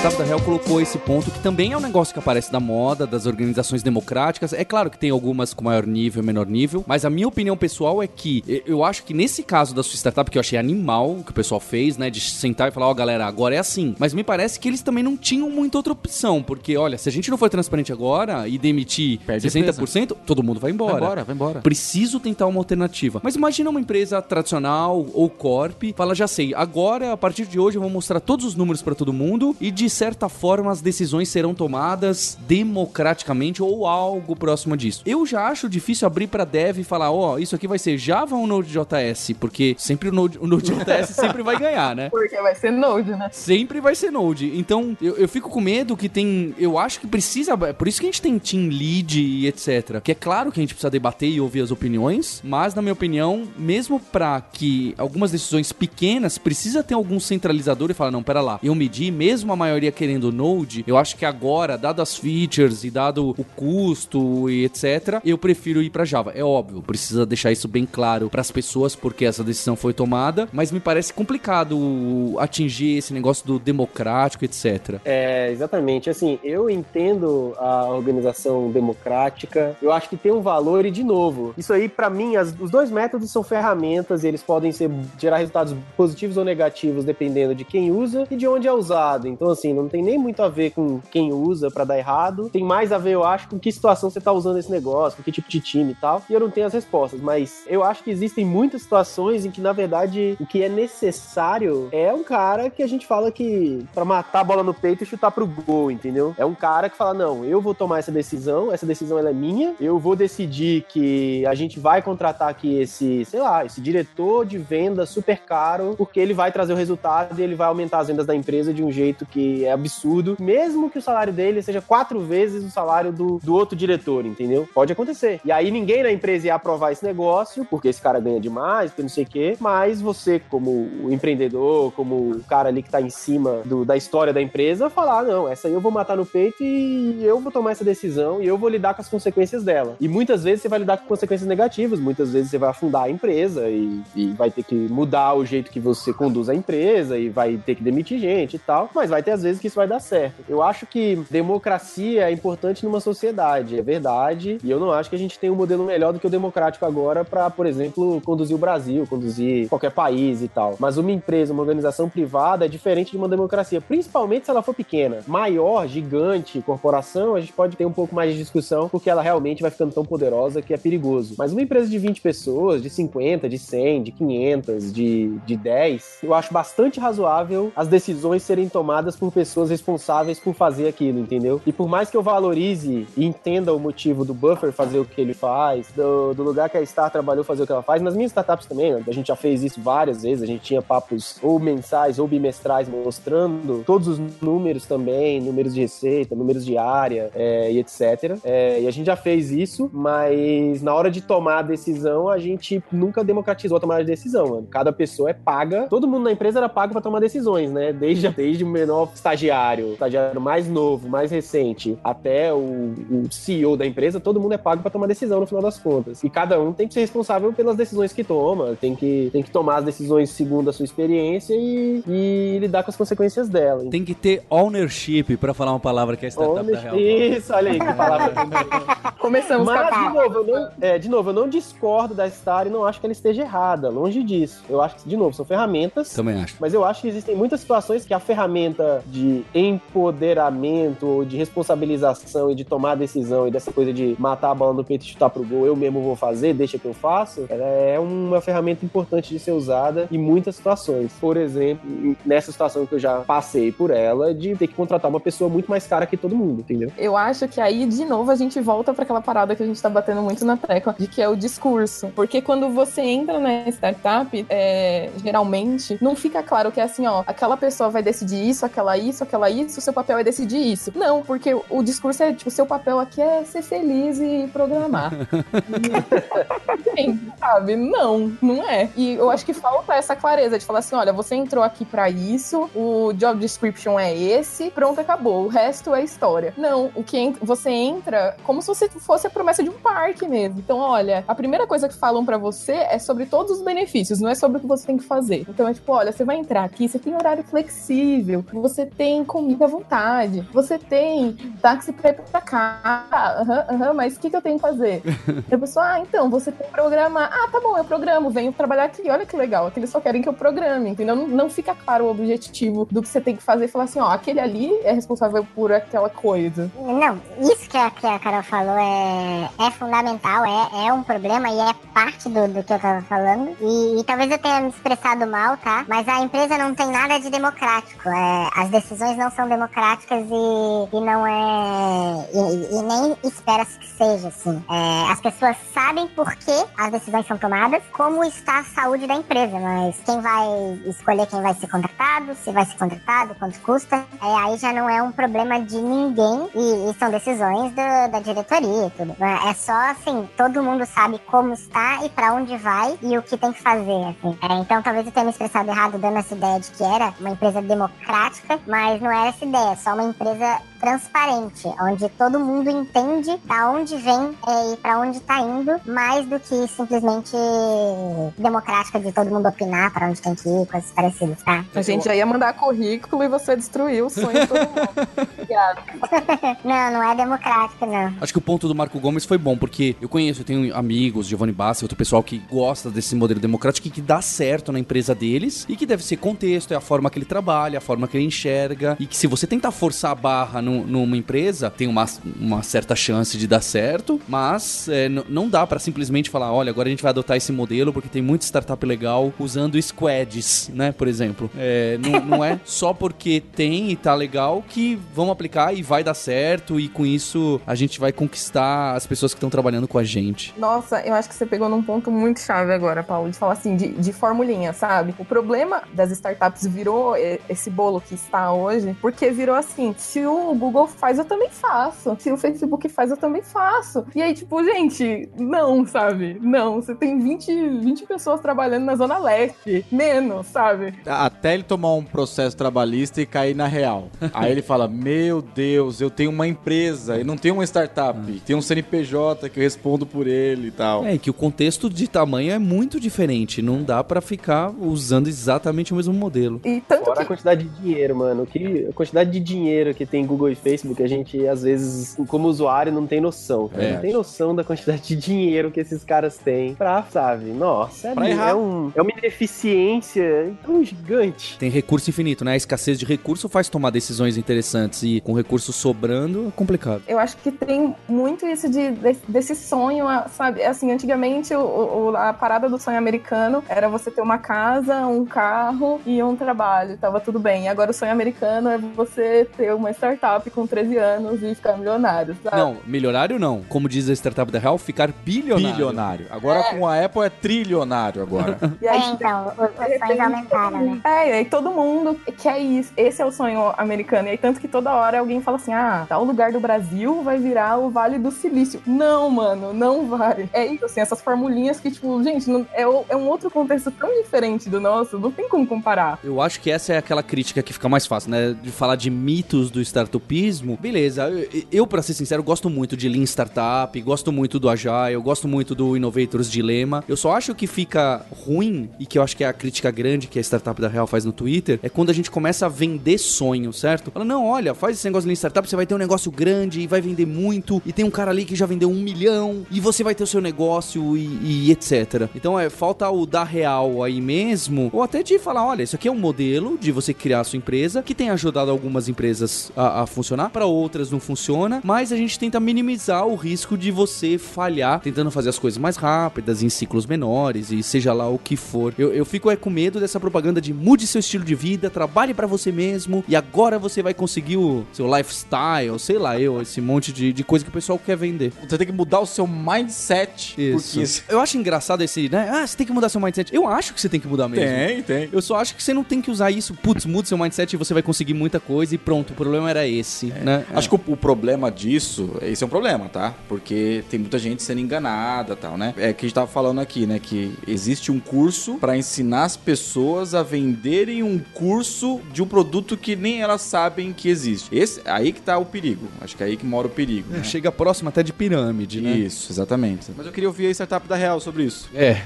Startup da Real colocou esse ponto, que também é um negócio que aparece da moda, das organizações democráticas. É claro que tem algumas com maior nível e menor nível, mas a minha opinião pessoal é que eu acho que nesse caso da sua startup, que eu achei animal, que o pessoal fez, né, de sentar e falar, ó, oh, galera, agora é assim. Mas me parece que eles também não tinham muita outra opção, porque, olha, se a gente não for transparente agora e demitir Perde 60%, todo mundo vai embora. Vai embora, vai embora. Preciso tentar uma alternativa. Mas imagina uma empresa tradicional ou corp, fala, já sei, agora, a partir de hoje, eu vou mostrar todos os números para todo mundo e de certa forma as decisões serão tomadas democraticamente ou algo próximo disso. Eu já acho difícil abrir para dev e falar, ó, oh, isso aqui vai ser Java ou Node.js, porque sempre o Node, o Node.js sempre vai ganhar, né? Porque vai ser Node, né? Sempre vai ser Node. Então, eu, eu fico com medo que tem, eu acho que precisa, é por isso que a gente tem team lead e etc. Que é claro que a gente precisa debater e ouvir as opiniões, mas na minha opinião, mesmo para que algumas decisões pequenas precisa ter algum centralizador e falar, não, pera lá, eu medi, mesmo a maioria querendo Node, eu acho que agora, dado as features e dado o custo e etc, eu prefiro ir para Java. É óbvio, precisa deixar isso bem claro para as pessoas porque essa decisão foi tomada, mas me parece complicado atingir esse negócio do democrático, etc. É, exatamente. Assim, eu entendo a organização democrática, eu acho que tem um valor e, de novo, isso aí, para mim, as, os dois métodos são ferramentas e eles podem ser, gerar resultados positivos ou negativos dependendo de quem usa e de onde é usado. Então, assim, não tem nem muito a ver com quem usa para dar errado, tem mais a ver, eu acho, com que situação você tá usando esse negócio, com que tipo de time e tal. E eu não tenho as respostas, mas eu acho que existem muitas situações em que, na verdade, o que é necessário é um cara que a gente fala que para matar a bola no peito e chutar pro gol, entendeu? É um cara que fala: não, eu vou tomar essa decisão, essa decisão ela é minha, eu vou decidir que a gente vai contratar aqui esse, sei lá, esse diretor de venda super caro, porque ele vai trazer o resultado e ele vai aumentar as vendas da empresa de um jeito que é absurdo, mesmo que o salário dele seja quatro vezes o salário do, do outro diretor, entendeu? Pode acontecer. E aí ninguém na empresa ia aprovar esse negócio, porque esse cara ganha demais, porque não sei o quê, mas você, como o empreendedor, como o cara ali que tá em cima do, da história da empresa, falar: não, essa aí eu vou matar no peito e eu vou tomar essa decisão e eu vou lidar com as consequências dela. E muitas vezes você vai lidar com consequências negativas, muitas vezes você vai afundar a empresa e, e vai ter que mudar o jeito que você conduz a empresa e vai ter que demitir gente e tal, mas vai ter às vezes que isso vai dar certo. Eu acho que democracia é importante numa sociedade, é verdade, e eu não acho que a gente tem um modelo melhor do que o democrático agora para, por exemplo, conduzir o Brasil, conduzir qualquer país e tal. Mas uma empresa, uma organização privada é diferente de uma democracia, principalmente se ela for pequena. Maior, gigante, corporação, a gente pode ter um pouco mais de discussão porque ela realmente vai ficando tão poderosa que é perigoso. Mas uma empresa de 20 pessoas, de 50, de 100, de 500, de, de 10, eu acho bastante razoável as decisões serem tomadas por pessoas responsáveis por fazer aquilo, entendeu? E por mais que eu valorize e entenda o motivo do Buffer fazer o que ele faz, do, do lugar que a Star trabalhou fazer o que ela faz, nas minhas startups também, a gente já fez isso várias vezes, a gente tinha papos ou mensais ou bimestrais mostrando todos os números também, números de receita, números de área é, e etc. É, e a gente já fez isso, mas na hora de tomar a decisão, a gente nunca democratizou a tomada de decisão. Mano. Cada pessoa é paga, todo mundo na empresa era pago para tomar decisões, né? Desde, desde o menor estagiário, estagiário mais novo, mais recente, até o, o CEO da empresa, todo mundo é pago para tomar decisão no final das contas. E cada um tem que ser responsável pelas decisões que toma, tem que, tem que tomar as decisões segundo a sua experiência e, e lidar com as consequências dela. Tem que ter ownership, para falar uma palavra que é startup Ownership, da real. Isso, olha aí que palavra. Começamos Mas, com a de novo, eu não, é, de novo, eu não discordo da Star e não acho que ela esteja errada, longe disso. Eu acho que, de novo, são ferramentas. Também acho. Mas eu acho que existem muitas situações que a ferramenta de empoderamento, ou de responsabilização e de tomar decisão e dessa coisa de matar a bola no peito e chutar pro gol, eu mesmo vou fazer, deixa que eu faço, ela é uma ferramenta importante de ser usada em muitas situações. Por exemplo, nessa situação que eu já passei por ela, de ter que contratar uma pessoa muito mais cara que todo mundo, entendeu? Eu acho que aí, de novo, a gente volta para aquela parada que a gente tá batendo muito na tecla, de que é o discurso. Porque quando você entra na startup, é, geralmente, não fica claro que é assim, ó, aquela pessoa vai decidir isso, aquela isso, aquela isso, o seu papel é decidir isso. Não, porque o discurso é, tipo, o seu papel aqui é ser feliz e programar. Sim, sabe? Não, não é. E eu acho que falta essa clareza de falar assim, olha, você entrou aqui para isso, o job description é esse, pronto, acabou. O resto é história. Não, o que você entra como se você fosse a promessa de um parque mesmo. Então, olha, a primeira coisa que falam para você é sobre todos os benefícios, não é sobre o que você tem que fazer. Então é tipo, olha, você vai entrar aqui, você tem horário flexível, você tem comida à vontade, você tem táxi pra ir pra cá. Aham, uhum, uhum, mas o que, que eu tenho que fazer? a pessoa, ah, então, você tem que programar. Ah, tá bom, eu programo, venho trabalhar aqui, olha que legal. Aqui eles só querem que eu programe, entendeu? Não, não fica claro o objetivo do que você tem que fazer e falar assim, ó, aquele ali é responsável por aquela coisa. Não, isso que a, que a Carol falou é, é fundamental, é, é um problema e é parte do, do que eu tava falando. E, e talvez eu tenha me expressado mal, tá? Mas a empresa não tem nada de democrático. É, as decisões não são democráticas e, e não é. E, e nem espera-se que seja assim. É, as pessoas sabem por que as decisões são tomadas, como está a saúde da empresa, mas quem vai escolher quem vai ser contratado, se vai ser contratado, quanto custa, é, aí já não é um problema de ninguém e, e são decisões do, da diretoria e tudo. É só assim, todo mundo sabe como está e para onde vai e o que tem que fazer. Assim. É, então talvez eu tenha me expressado errado dando essa ideia de que era uma empresa democrática, mas não era essa ideia, só uma empresa transparente, onde todo mundo entende da onde vem é, e para onde está indo, mais do que simplesmente democrática de todo mundo opinar para onde tem que ir, coisas parecidas, tá? A gente já ia mandar currículo e você destruiu o sonho de todo mundo. Obrigada. não, não é democrática, não. Acho que o ponto do Marco Gomes foi bom, porque eu conheço, eu tenho amigos, Giovanni Bassi, outro pessoal que gosta desse modelo democrático e que dá certo na empresa deles e que deve ser contexto, é a forma que ele trabalha, a forma que ele enxerga e que se você tentar forçar a barra no, numa empresa, tem uma, uma certa chance de dar certo, mas é, não dá para simplesmente falar, olha, agora a gente vai adotar esse modelo porque tem muita startup legal usando squads, né, por exemplo. É, não, não é só porque tem e tá legal que vamos aplicar e vai dar certo e com isso a gente vai conquistar as pessoas que estão trabalhando com a gente. Nossa, eu acho que você pegou num ponto muito chave agora, Paulo, de falar assim, de, de formulinha, sabe? O problema das startups virou esse bolo que está hoje, porque virou assim, se o Google faz, eu também faço. Se o Facebook faz, eu também faço. E aí, tipo, gente, não, sabe? Não, você tem 20, 20 pessoas trabalhando na Zona Leste, menos, sabe? Até ele tomar um processo trabalhista e cair na real. Aí ele fala: Meu Deus, eu tenho uma empresa e não tenho uma startup. Ah. Tem um CNPJ que eu respondo por ele e tal. É, que o contexto de tamanho é muito diferente. Não dá para ficar usando exatamente o mesmo modelo. E tanto Fora que... a quantidade de dinheiro, mano. Que, a quantidade de dinheiro que tem Google e Facebook, a gente, às vezes, como usuário, não tem noção. É. Não tem noção da quantidade de dinheiro que esses caras têm pra, sabe? Nossa, é, pra errar. é, um, é uma ineficiência tão gigante. Tem recurso infinito, né? A escassez de recurso faz tomar decisões interessantes e com recurso sobrando é complicado. Eu acho que tem muito isso de, de desse sonho, sabe? Assim, antigamente o, o, a parada do sonho americano era você ter uma casa, um carro e um trabalho, tava tudo bem. Agora o sonho americano é você ter uma startup com 13 anos e ficar milionário, sabe? Não, milionário não. Como diz a startup da Real, ficar bilionário. Bilionário. Agora é. com a Apple é trilionário agora. e aí, é, então, os sonhos aumentaram, né? É, e aí todo mundo quer isso. Esse é o sonho americano. E aí tanto que toda hora alguém fala assim, ah, tal lugar do Brasil vai virar o Vale do Silício. Não, mano, não vai. É isso, assim, essas formulinhas que, tipo, gente, não, é, é um outro contexto tão diferente do nosso, não tem como comparar. Eu acho que essa é aquela crítica que fica mais fácil, né? De falar de mitos do startupismo. Beleza, eu, eu para ser sincero, gosto muito de Lean Startup, gosto muito do Agile, eu gosto muito do Innovators Dilemma. Eu só acho que fica ruim, e que eu acho que é a crítica grande que a startup da Real faz no Twitter, é quando a gente começa a vender sonho, certo? Fala, não, olha, faz esse negócio de Lean Startup, você vai ter um negócio grande e vai vender muito, e tem um cara ali que já vendeu um milhão, e você vai ter o seu negócio e, e etc. Então é, falta o da real aí mesmo, ou até de falar, olha, isso aqui é um modelo de você criar a sua empresa, que tem ajudado algumas empresas a, a funcionar, para outras não funciona, mas a gente tenta minimizar o risco de você falhar tentando fazer as coisas mais rápidas, em ciclos menores, e seja lá o que for. Eu, eu fico é, com medo dessa propaganda de mude seu estilo de vida, trabalhe para você mesmo, e agora você vai conseguir o seu lifestyle, sei lá, eu, esse monte de, de coisa que o pessoal quer vender. Você tem que mudar o seu mindset. Isso. isso. Eu acho engraçado esse, né? Ah, você tem que mudar seu mindset. Eu acho que você tem que mudar mesmo. Tem, tem. Eu só acho que você não tem que usar isso. Putz, muda seu mindset e você vai conseguir muita coisa e pronto. O problema era esse, é. né? Acho que o, o, problema disso, esse é um problema, tá? Porque tem muita gente sendo enganada tal, né? É que a gente tava falando aqui, né? Que existe um curso para ensinar as pessoas a venderem um curso de um produto que nem elas sabem que existe. Esse, aí que tá o perigo. Acho que é aí que mora o perigo. É, né? Chega próximo até de pirâmide, né? Isso, exatamente. Mas eu queria ouvir a startup da Real sobre isso. É.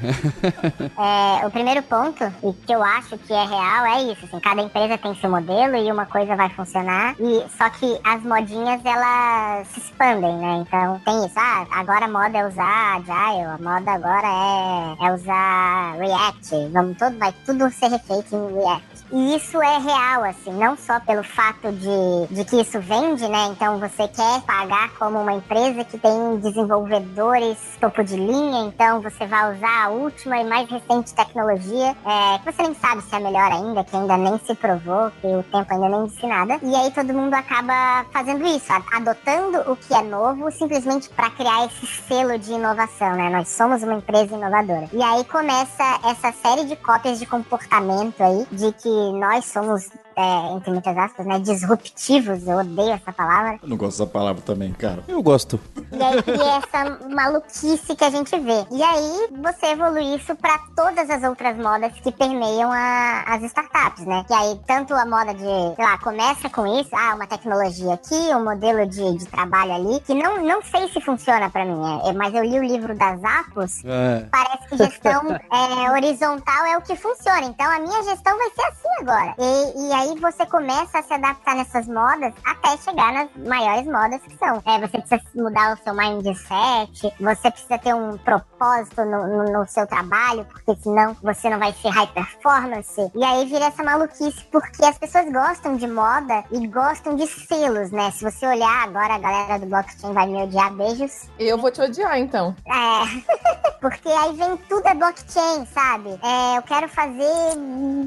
é o primeiro ponto, e que eu acho que é real, é isso. Assim, cada empresa tem seu modelo e uma coisa vai funcionar. E só que as modinhas, elas se expandem, né? Então tem isso. Ah, agora a moda é usar Agile, a moda agora é, é usar React. Vamos, todo, vai tudo ser refeito em React. E isso é real, assim, não só pelo fato de, de que isso vende, né? Então você quer pagar como uma empresa que tem desenvolvedores topo de linha, então você vai usar a última e mais recente tecnologia, é, que você nem sabe se é melhor ainda, que ainda nem se provou, que o tempo ainda nem disse nada. E aí todo mundo acaba fazendo isso, adotando o que é novo simplesmente para criar esse selo de inovação, né? Nós somos uma empresa inovadora. E aí começa essa série de cópias de comportamento aí, de que nós somos é, entre muitas aspas, né, disruptivos, eu odeio essa palavra. Eu não gosto dessa palavra também, cara. Eu gosto. E aí cria essa maluquice que a gente vê. E aí você evolui isso para todas as outras modas que permeiam a, as startups, né? Que aí tanto a moda de, sei lá, começa com isso, ah, uma tecnologia aqui, um modelo de, de trabalho ali, que não, não sei se funciona para mim, é, mas eu li o livro das Apos, é. parece que gestão é, horizontal é o que funciona. Então a minha gestão vai ser assim agora. E, e aí aí você começa a se adaptar nessas modas até chegar nas maiores modas que são. É, você precisa mudar o seu mindset, você precisa ter um propósito no, no, no seu trabalho, porque senão você não vai ser high performance. E aí vira essa maluquice, porque as pessoas gostam de moda e gostam de selos, né? Se você olhar agora, a galera do blockchain vai me odiar, beijos. Eu vou te odiar, então. É, porque aí vem tudo é blockchain, sabe? É, eu quero fazer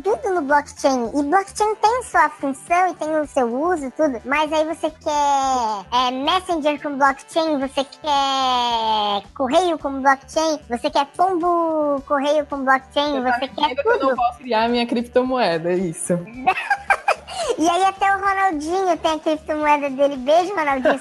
tudo no blockchain. E blockchain tem tem sua função e tem o seu uso, tudo, mas aí você quer é, Messenger com blockchain, você quer correio com blockchain, você quer pombo correio com blockchain, você, você quer tudo. Que eu não posso criar minha criptomoeda, é isso. E aí até o Ronaldinho tem a criptomoeda dele. Beijo, Ronaldinho.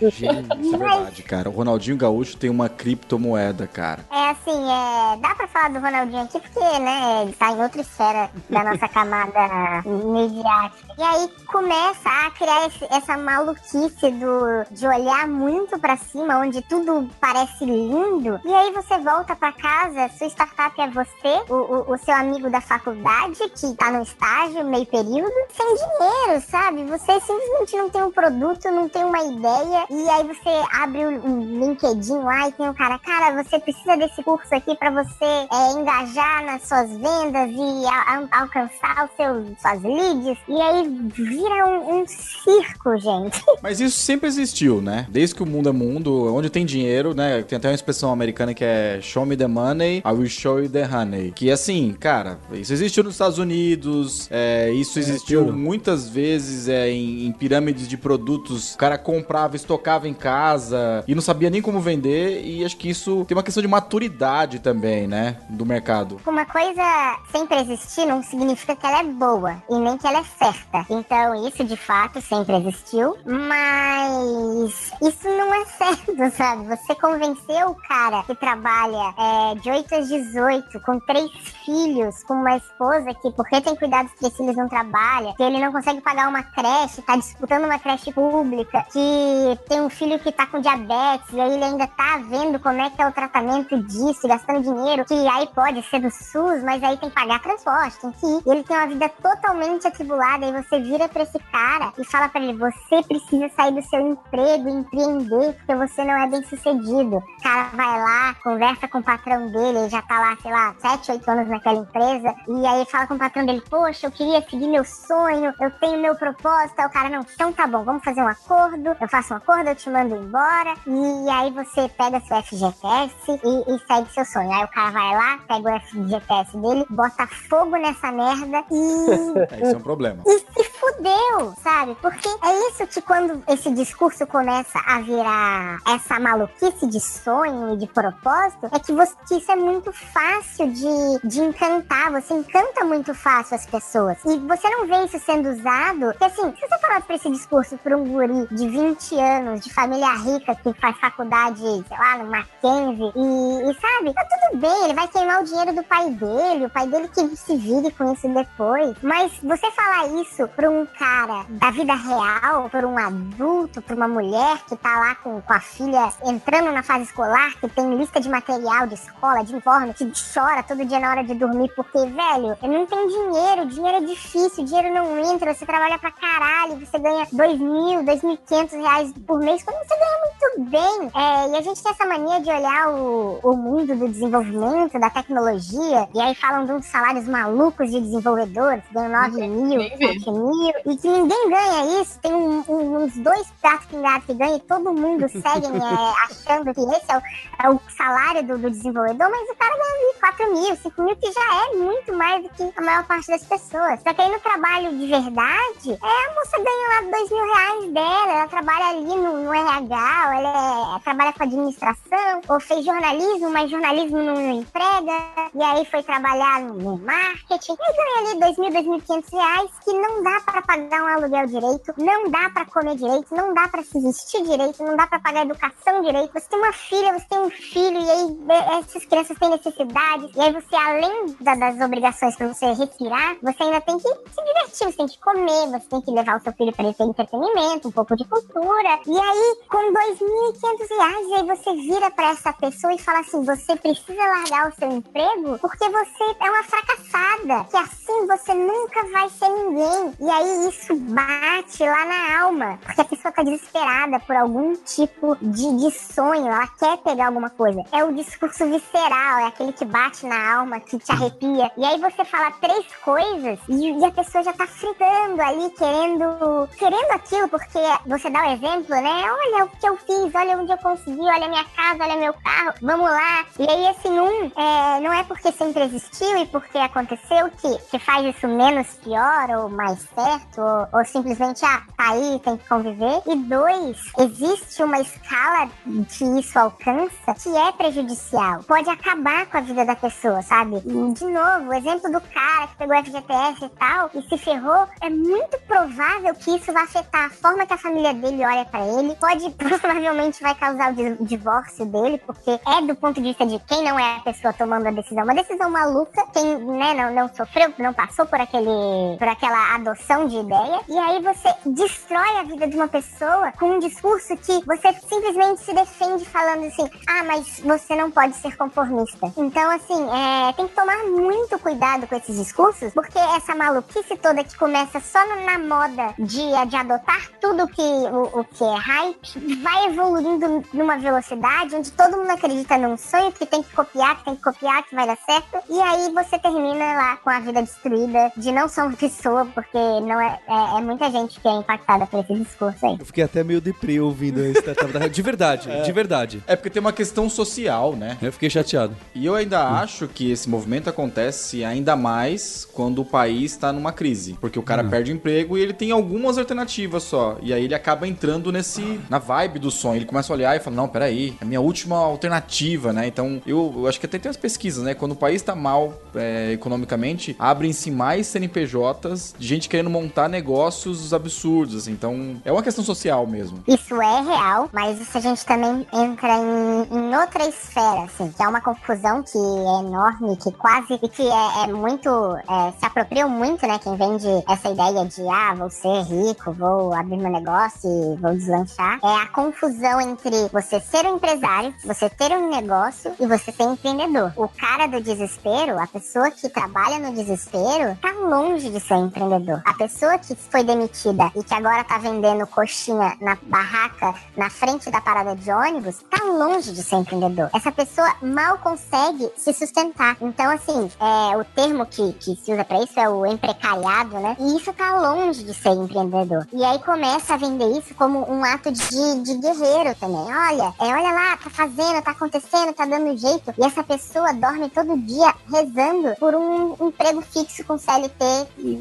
Gente, isso é verdade, cara. O Ronaldinho Gaúcho tem uma criptomoeda, cara. É assim, é... dá pra falar do Ronaldinho aqui porque, né, ele tá em outra esfera da nossa camada midiática. E aí começa a criar esse, essa maluquice do, de olhar muito pra cima, onde tudo parece lindo. E aí você volta pra casa, sua startup é você, o, o, o seu amigo da faculdade, que tá no estágio, meio período, sem dinheiro, sabe? Você simplesmente não tem um produto, não tem uma ideia, e aí você abre um LinkedIn lá e tem um cara, cara, você precisa desse curso aqui para você é, engajar nas suas vendas e a, a, alcançar os seus, suas leads, e aí vira um, um circo, gente. Mas isso sempre existiu, né? Desde que o mundo é mundo, onde tem dinheiro, né? Tem até uma expressão americana que é show me the money, I will show you the honey. Que assim, cara, isso existiu nos Estados Unidos, é, isso existiu muitas vezes é, em, em, pirâmides de produtos, o cara comprava, estocava em casa e não sabia nem como vender. E acho que isso tem uma questão de maturidade também, né? Do mercado. Uma coisa sempre existir não significa que ela é boa e nem que ela é certa. Então, isso de fato sempre existiu, mas isso não é certo, sabe? Você convenceu o cara que trabalha é, de 8 às 18, com três filhos, com uma esposa que, porque tem cuidados que esses filhos não trabalha, que ele não consegue pagar uma creche, tá disputando uma creche pública, que tem um filho que tá com diabetes, e aí ele ainda tá vendo como é que é o tratamento disso, gastando dinheiro, que aí pode ser do SUS, mas aí tem que pagar transporte, tem que ir. E ele tem uma vida totalmente atribulada, e você vira pra esse cara e fala para ele: você precisa sair do seu emprego e empreender, porque você não é bem sucedido. O cara vai lá, conversa com o patrão dele, ele já tá lá, sei lá, 7, 8 anos naquela empresa, e aí fala com o patrão dele: poxa, eu queria seguir meu sonho, eu tenho meu propósito. Aí o cara, não, então tá bom, vamos fazer um acordo. Eu faço um acordo, eu te mando embora. E aí você pega seu FGTS e, e segue seu sonho. Aí o cara vai lá, pega o FGTS dele, bota fogo nessa merda e. Isso é um problema. E se fudeu, sabe? Porque é isso que quando esse discurso começa a virar essa maluquice de sonho e de propósito, é que, você, que isso é muito fácil de, de encantar. Você encanta muito fácil as pessoas. E você não vê isso sendo usado. Porque assim, se você falar pra esse discurso pra um guri de 20 anos, de família rica, que faz faculdade, sei lá, no Mackenzie, e, e sabe, tá tudo bem, ele vai queimar o dinheiro do pai dele, o pai dele que se vire com isso depois. Mas você falar isso pra um cara da vida real por um adulto, por uma mulher que tá lá com, com a filha entrando na fase escolar, que tem lista de material de escola, de uniforme, que chora todo dia na hora de dormir, porque, velho, não tem dinheiro, dinheiro é difícil, dinheiro não entra, você trabalha pra caralho, você ganha dois mil, dois mil e quinhentos reais por mês, quando você ganha muito bem. É, e a gente tem essa mania de olhar o, o mundo do desenvolvimento, da tecnologia, e aí falam de uns salários malucos de desenvolvedores, ganham 9 mil, 7 mil, e que ninguém ganha isso. Tem um, um, uns dois pratos pingados que ganham e todo mundo segue é, achando que esse é o, é o salário do, do, desenvolvedor, mas o cara ganha 4 mil, 5 mil, que já é muito mais do que a maior parte das pessoas. Só que aí no trabalho de verdade, é, a moça ganha lá 2 mil reais dela, ela trabalha ali no, no RH, ela é, trabalha com administração, ou fez jornalismo, mas jornalismo não, não emprega, e aí foi trabalhar no marketing, e ganha ali 2 mil, 2.500 reais, que não dá para pagar um aluguel direito, não dá para comer direito, não dá para se vestir direito, não dá para pagar educação direito. Você tem uma filha, você tem um filho, e aí é, essas crianças têm necessidades, e aí você, além da, das obrigações para você respirar, você ainda tem que se divertir, você tem que comer, você tem que levar o seu filho para ter entretenimento, um pouco de cultura. E aí, com 2.500 reais, aí você vira para essa pessoa e fala assim: você precisa largar o seu emprego porque você é uma fracassada, que assim você nunca vai ser ninguém. E aí isso bate lá na alma, porque a pessoa tá desesperada por algum tipo de, de sonho, ela quer pegar alguma coisa. É o discurso visceral, é aquele que bate na alma, que te arrepia. E aí você fala três coisas e, e a pessoa já tá fritando ali, querendo, querendo aquilo, porque você dá o exemplo, né? Olha o que eu fiz, olha onde eu consegui, olha minha casa, olha meu carro, vamos lá. E aí esse um, é, não é porque sempre existiu e porque aconteceu que, que faz isso menos pior ou mais certo, ou, ou simplesmente, ah, tá aí, tem que conviver. E dois, existe uma escala que isso alcança que é prejudicial. Pode acabar com a vida da pessoa, sabe? De novo, o exemplo do cara que pegou FGTS e tal e se ferrou, é muito provável que isso vai afetar a forma que a família dele olha para ele. Pode, provavelmente, vai causar o divórcio dele, porque é do ponto de vista de quem não é a pessoa tomando a decisão. Uma decisão maluca, quem né, não, não sofreu, não passou por, aquele, por aquela adoção de ideia. E aí você destrói a vida de uma pessoa com um discurso que você simplesmente se defende falando assim: ah, mas você não pode ser conformista. Então, assim, é, tem que tomar muito cuidado com esses discursos, porque essa maluquice toda que começa só na moda de, de adotar tudo que, o, o que é hype, vai evoluindo numa velocidade onde todo mundo acredita num sonho que tem que copiar, que tem que copiar, que vai dar certo. E aí você termina lá com a vida destruída de não só uma pessoa, porque não é, é, é muita gente que é impactada por esse discurso aí. Eu fiquei até meio deprê ouvindo esse De verdade, é. de verdade. É porque tem uma questão social, né? Eu fiquei chateado. E eu ainda hum. acho que esse movimento acontece ainda mais quando o país está numa crise. Porque o cara hum. perde o emprego e ele tem algumas alternativas só. E aí ele acaba entrando nesse. na vibe do sonho. Ele começa a olhar e fala: Não, peraí, é a minha última alternativa, né? Então eu, eu acho que até tem as pesquisas, né? Quando o país está mal é, economicamente, abrem-se mais CNPJs de gente querendo montar negócios absurdos. Assim. Então é uma questão social mesmo. Isso é real, mas isso a gente também entra em, em outra esfera, assim, que é uma confusão que é enorme, que quase e que é, é muito. É, se apropriam muito, né? Quem vende essa ideia de ah, vou ser rico, vou abrir meu negócio e vou deslanchar. É a confusão entre você ser um empresário, você ter um negócio e você ser empreendedor. O cara do desespero, a pessoa que trabalha no desespero, tá longe de ser empreendedor. A pessoa que foi demitida e que agora tá vendendo coxinha na barraca na frente da parada de ônibus, tá longe de ser empreendedor. Essa pessoa mal consegue se sustentar. Então, assim, é, o termo que, que se usa para isso é o emprecariado, né? E isso tá longe de ser empreendedor. E aí começa a vender isso como um ato de, de guerreiro também. Olha, é, olha lá, tá fazendo, tá acontecendo, tá dando jeito. E essa pessoa dorme todo dia rezando por um emprego fixo com CLT,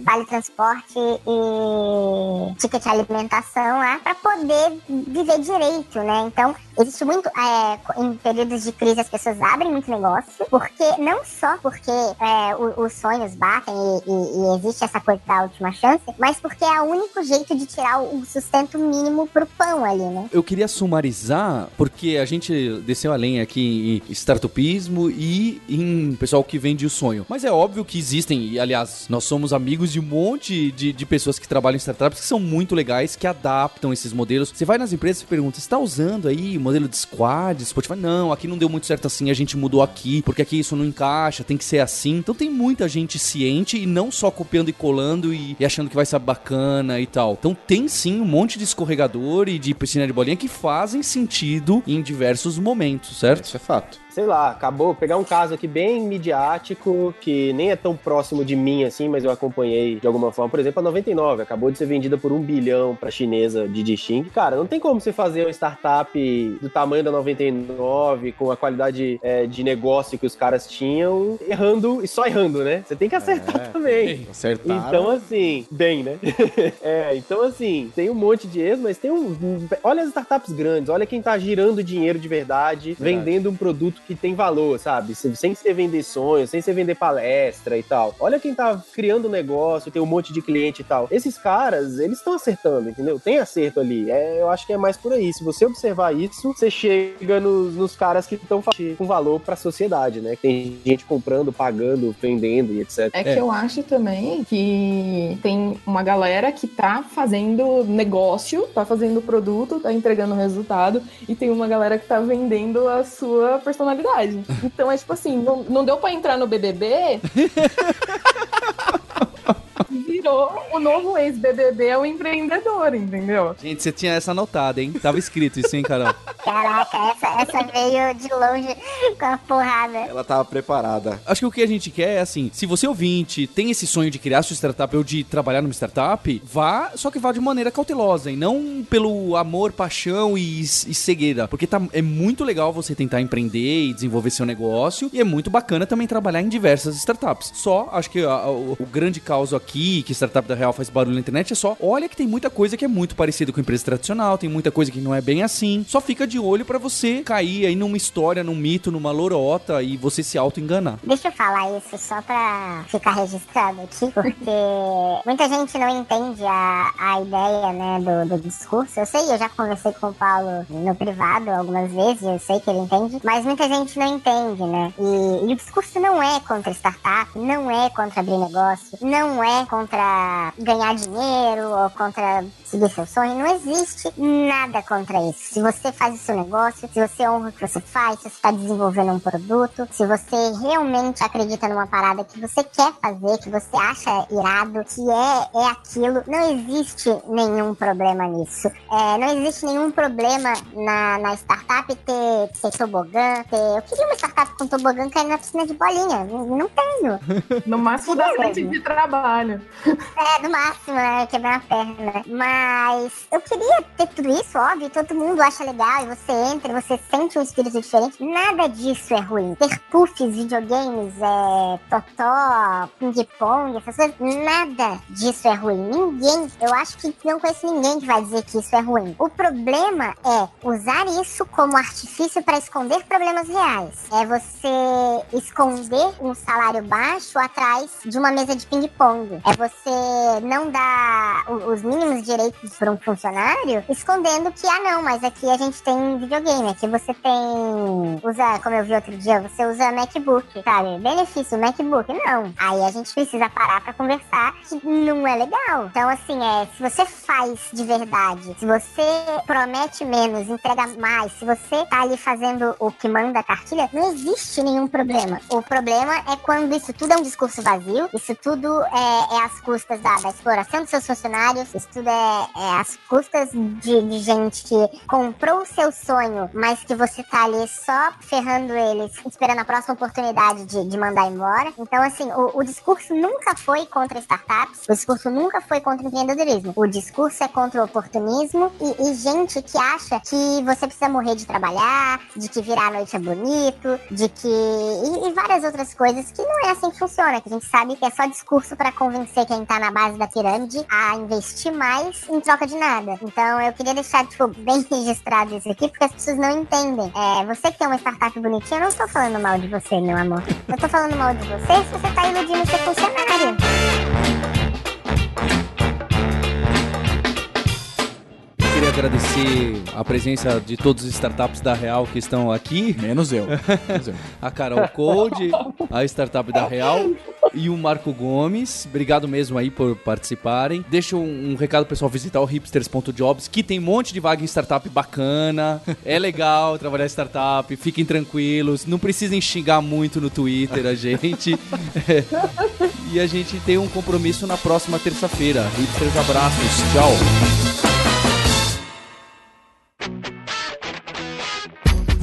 vale transporte e ticket alimentação lá, pra poder viver direito, né? Então, existe muito, é, em períodos de crise as pessoas abrem muito negócio, porque não só porque é, os sonhos batem e, e, e, existe essa coisa da última chance, mas porque é o único jeito de tirar o sustento mínimo pro pão ali, né? Eu queria sumarizar, porque a gente desceu além aqui em startupismo e em pessoal que vende o sonho. Mas é óbvio que existem, e aliás, nós somos amigos de um monte de, de pessoas que trabalham em startups que são muito legais, que adaptam esses modelos. Você vai nas empresas e pergunta, você tá usando aí o modelo de squad, Spotify? Não, aqui não deu muito certo assim, a gente mudou aqui, porque aqui isso não encaixa, tem que ser assim. Então tem muita gente ciente e não só copiando e colando e, e achando que vai ser bacana e tal. Então tem sim um monte de escorregador e de piscina de bolinha que fazem sentido em diversos momentos, certo? Isso é fato. Sei lá, acabou pegar um caso aqui bem midiático, que nem é tão próximo de mim assim, mas eu acompanhei de alguma forma. Por exemplo, a 99 acabou de ser vendida por um bilhão pra chinesa de Dixing. Cara, não tem como você fazer uma startup do tamanho da 99, com a qualidade é, de negócio que os caras tinham, errando e só errando, né? Você tem que acertar É, também. Acertaram. Então, assim, bem, né? é, então, assim, tem um monte de erros, mas tem um. Olha as startups grandes, olha quem tá girando dinheiro de verdade, vendendo um produto que tem valor, sabe? Sem sem ser vender sonhos, sem ser vender palestra e tal. Olha quem tá criando negócio, tem um monte de cliente e tal. Esses caras, eles estão acertando, entendeu? Tem acerto ali. É, eu acho que é mais por aí. Se você observar isso, você chega nos, nos caras que estão com valor pra sociedade, né? Tem gente comprando, pagando, vendendo e etc. É que eu acho também que tem uma galera que tá fazendo negócio, tá fazendo produto, tá entregando resultado, e tem uma galera que tá vendendo a sua personalidade. Então é tipo assim, não, não deu pra entrar no BBB. Virou o novo ex-BBB é o empreendedor, entendeu? Gente, você tinha essa anotada, hein? Tava escrito isso, hein, Carol? Caraca, essa, essa veio de longe com a porrada. Ela tava preparada. Acho que o que a gente quer é assim: se você ouvinte tem esse sonho de criar sua startup ou de trabalhar numa startup, vá, só que vá de maneira cautelosa e não pelo amor, paixão e, e cegueira. Porque tá, é muito legal você tentar empreender e desenvolver seu negócio e é muito bacana também trabalhar em diversas startups. Só, acho que a- a- o, o grande caso aqui, que startup da real faz barulho na internet, é só olha que tem muita coisa que é muito parecida com empresa tradicional, tem muita coisa que não é bem assim. Só fica de olho pra você cair aí numa história, num mito, numa lorota e você se auto-enganar. Deixa eu falar isso só pra ficar registrado aqui, porque muita gente não entende a, a ideia, né, do, do discurso. Eu sei, eu já conversei com o Paulo no privado algumas vezes, eu sei que ele entende, mas muita gente não entende, né? E, e o discurso não é contra startup, não é contra abrir negócio, não é contra ganhar dinheiro ou contra seguir seu sonho. Não existe nada contra isso. Se você faz o seu negócio, se você honra o que você faz, se você está desenvolvendo um produto, se você realmente acredita numa parada que você quer fazer, que você acha irado, que é, é aquilo, não existe nenhum problema nisso. É, não existe nenhum problema na, na startup ter, ter tobogã, ter... Eu queria uma startup com tobogã caindo na piscina de bolinha. Não, não tenho. No máximo da frente de trabalho. É, no máximo, né? Quebrar uma perna. Mas eu queria ter tudo isso, óbvio. Todo mundo acha legal e você entra, você sente um espírito diferente. Nada disso é ruim. Ter puffs, videogames, é, totó, ping-pong, essas coisas, nada disso é ruim. Ninguém, eu acho que não conheço ninguém que vai dizer que isso é ruim. O problema é usar isso como artifício para esconder problemas reais. É você esconder um salário baixo atrás de uma mesa de ping-pong. É você não dar o- os mínimos direitos para um funcionário, escondendo que, ah, não, mas aqui a gente tem videogame, aqui você tem. Usa, como eu vi outro dia, você usa MacBook, sabe? Benefício, MacBook. Não. Aí a gente precisa parar para conversar que não é legal. Então, assim, é, se você faz de verdade, se você promete menos, entrega mais, se você tá ali fazendo o que manda a cartilha, não existe nenhum problema. O problema é quando isso tudo é um discurso vazio, isso tudo é, é às custas da, da exploração dos seus funcionários, isso tudo é, é às custas de, de gente que comprou o seu sonho, mas que você tá ali só ferrando eles, esperando a próxima oportunidade de, de mandar embora. Então, assim, o, o discurso nunca foi contra startups, o discurso nunca foi contra empreendedorismo. O discurso é contra o oportunismo e, e gente que acha que você precisa morrer de trabalhar, de que virar a noite é bonito, de que. E, e várias outras coisas que não é assim que funciona, que a gente sabe que é só discurso pra convencer quem tá na base da pirâmide a investir mais em troca de nada. Então eu queria deixar, tipo, bem registrado isso aqui, porque as pessoas não entendem. É, você que tem uma startup bonitinha, eu não tô falando mal de você, meu amor. Eu tô falando mal de você se você tá iludindo ser funcionário. Agradecer a presença de todos os startups da Real que estão aqui. Menos eu. Menos eu. A Carol Code, a startup da Real e o Marco Gomes. Obrigado mesmo aí por participarem. Deixa um, um recado pessoal visitar o hipsters.jobs, que tem um monte de vaga em startup bacana. É legal trabalhar em startup, fiquem tranquilos, não precisem xingar muito no Twitter a gente. É. E a gente tem um compromisso na próxima terça-feira. Hipsters, abraços, tchau.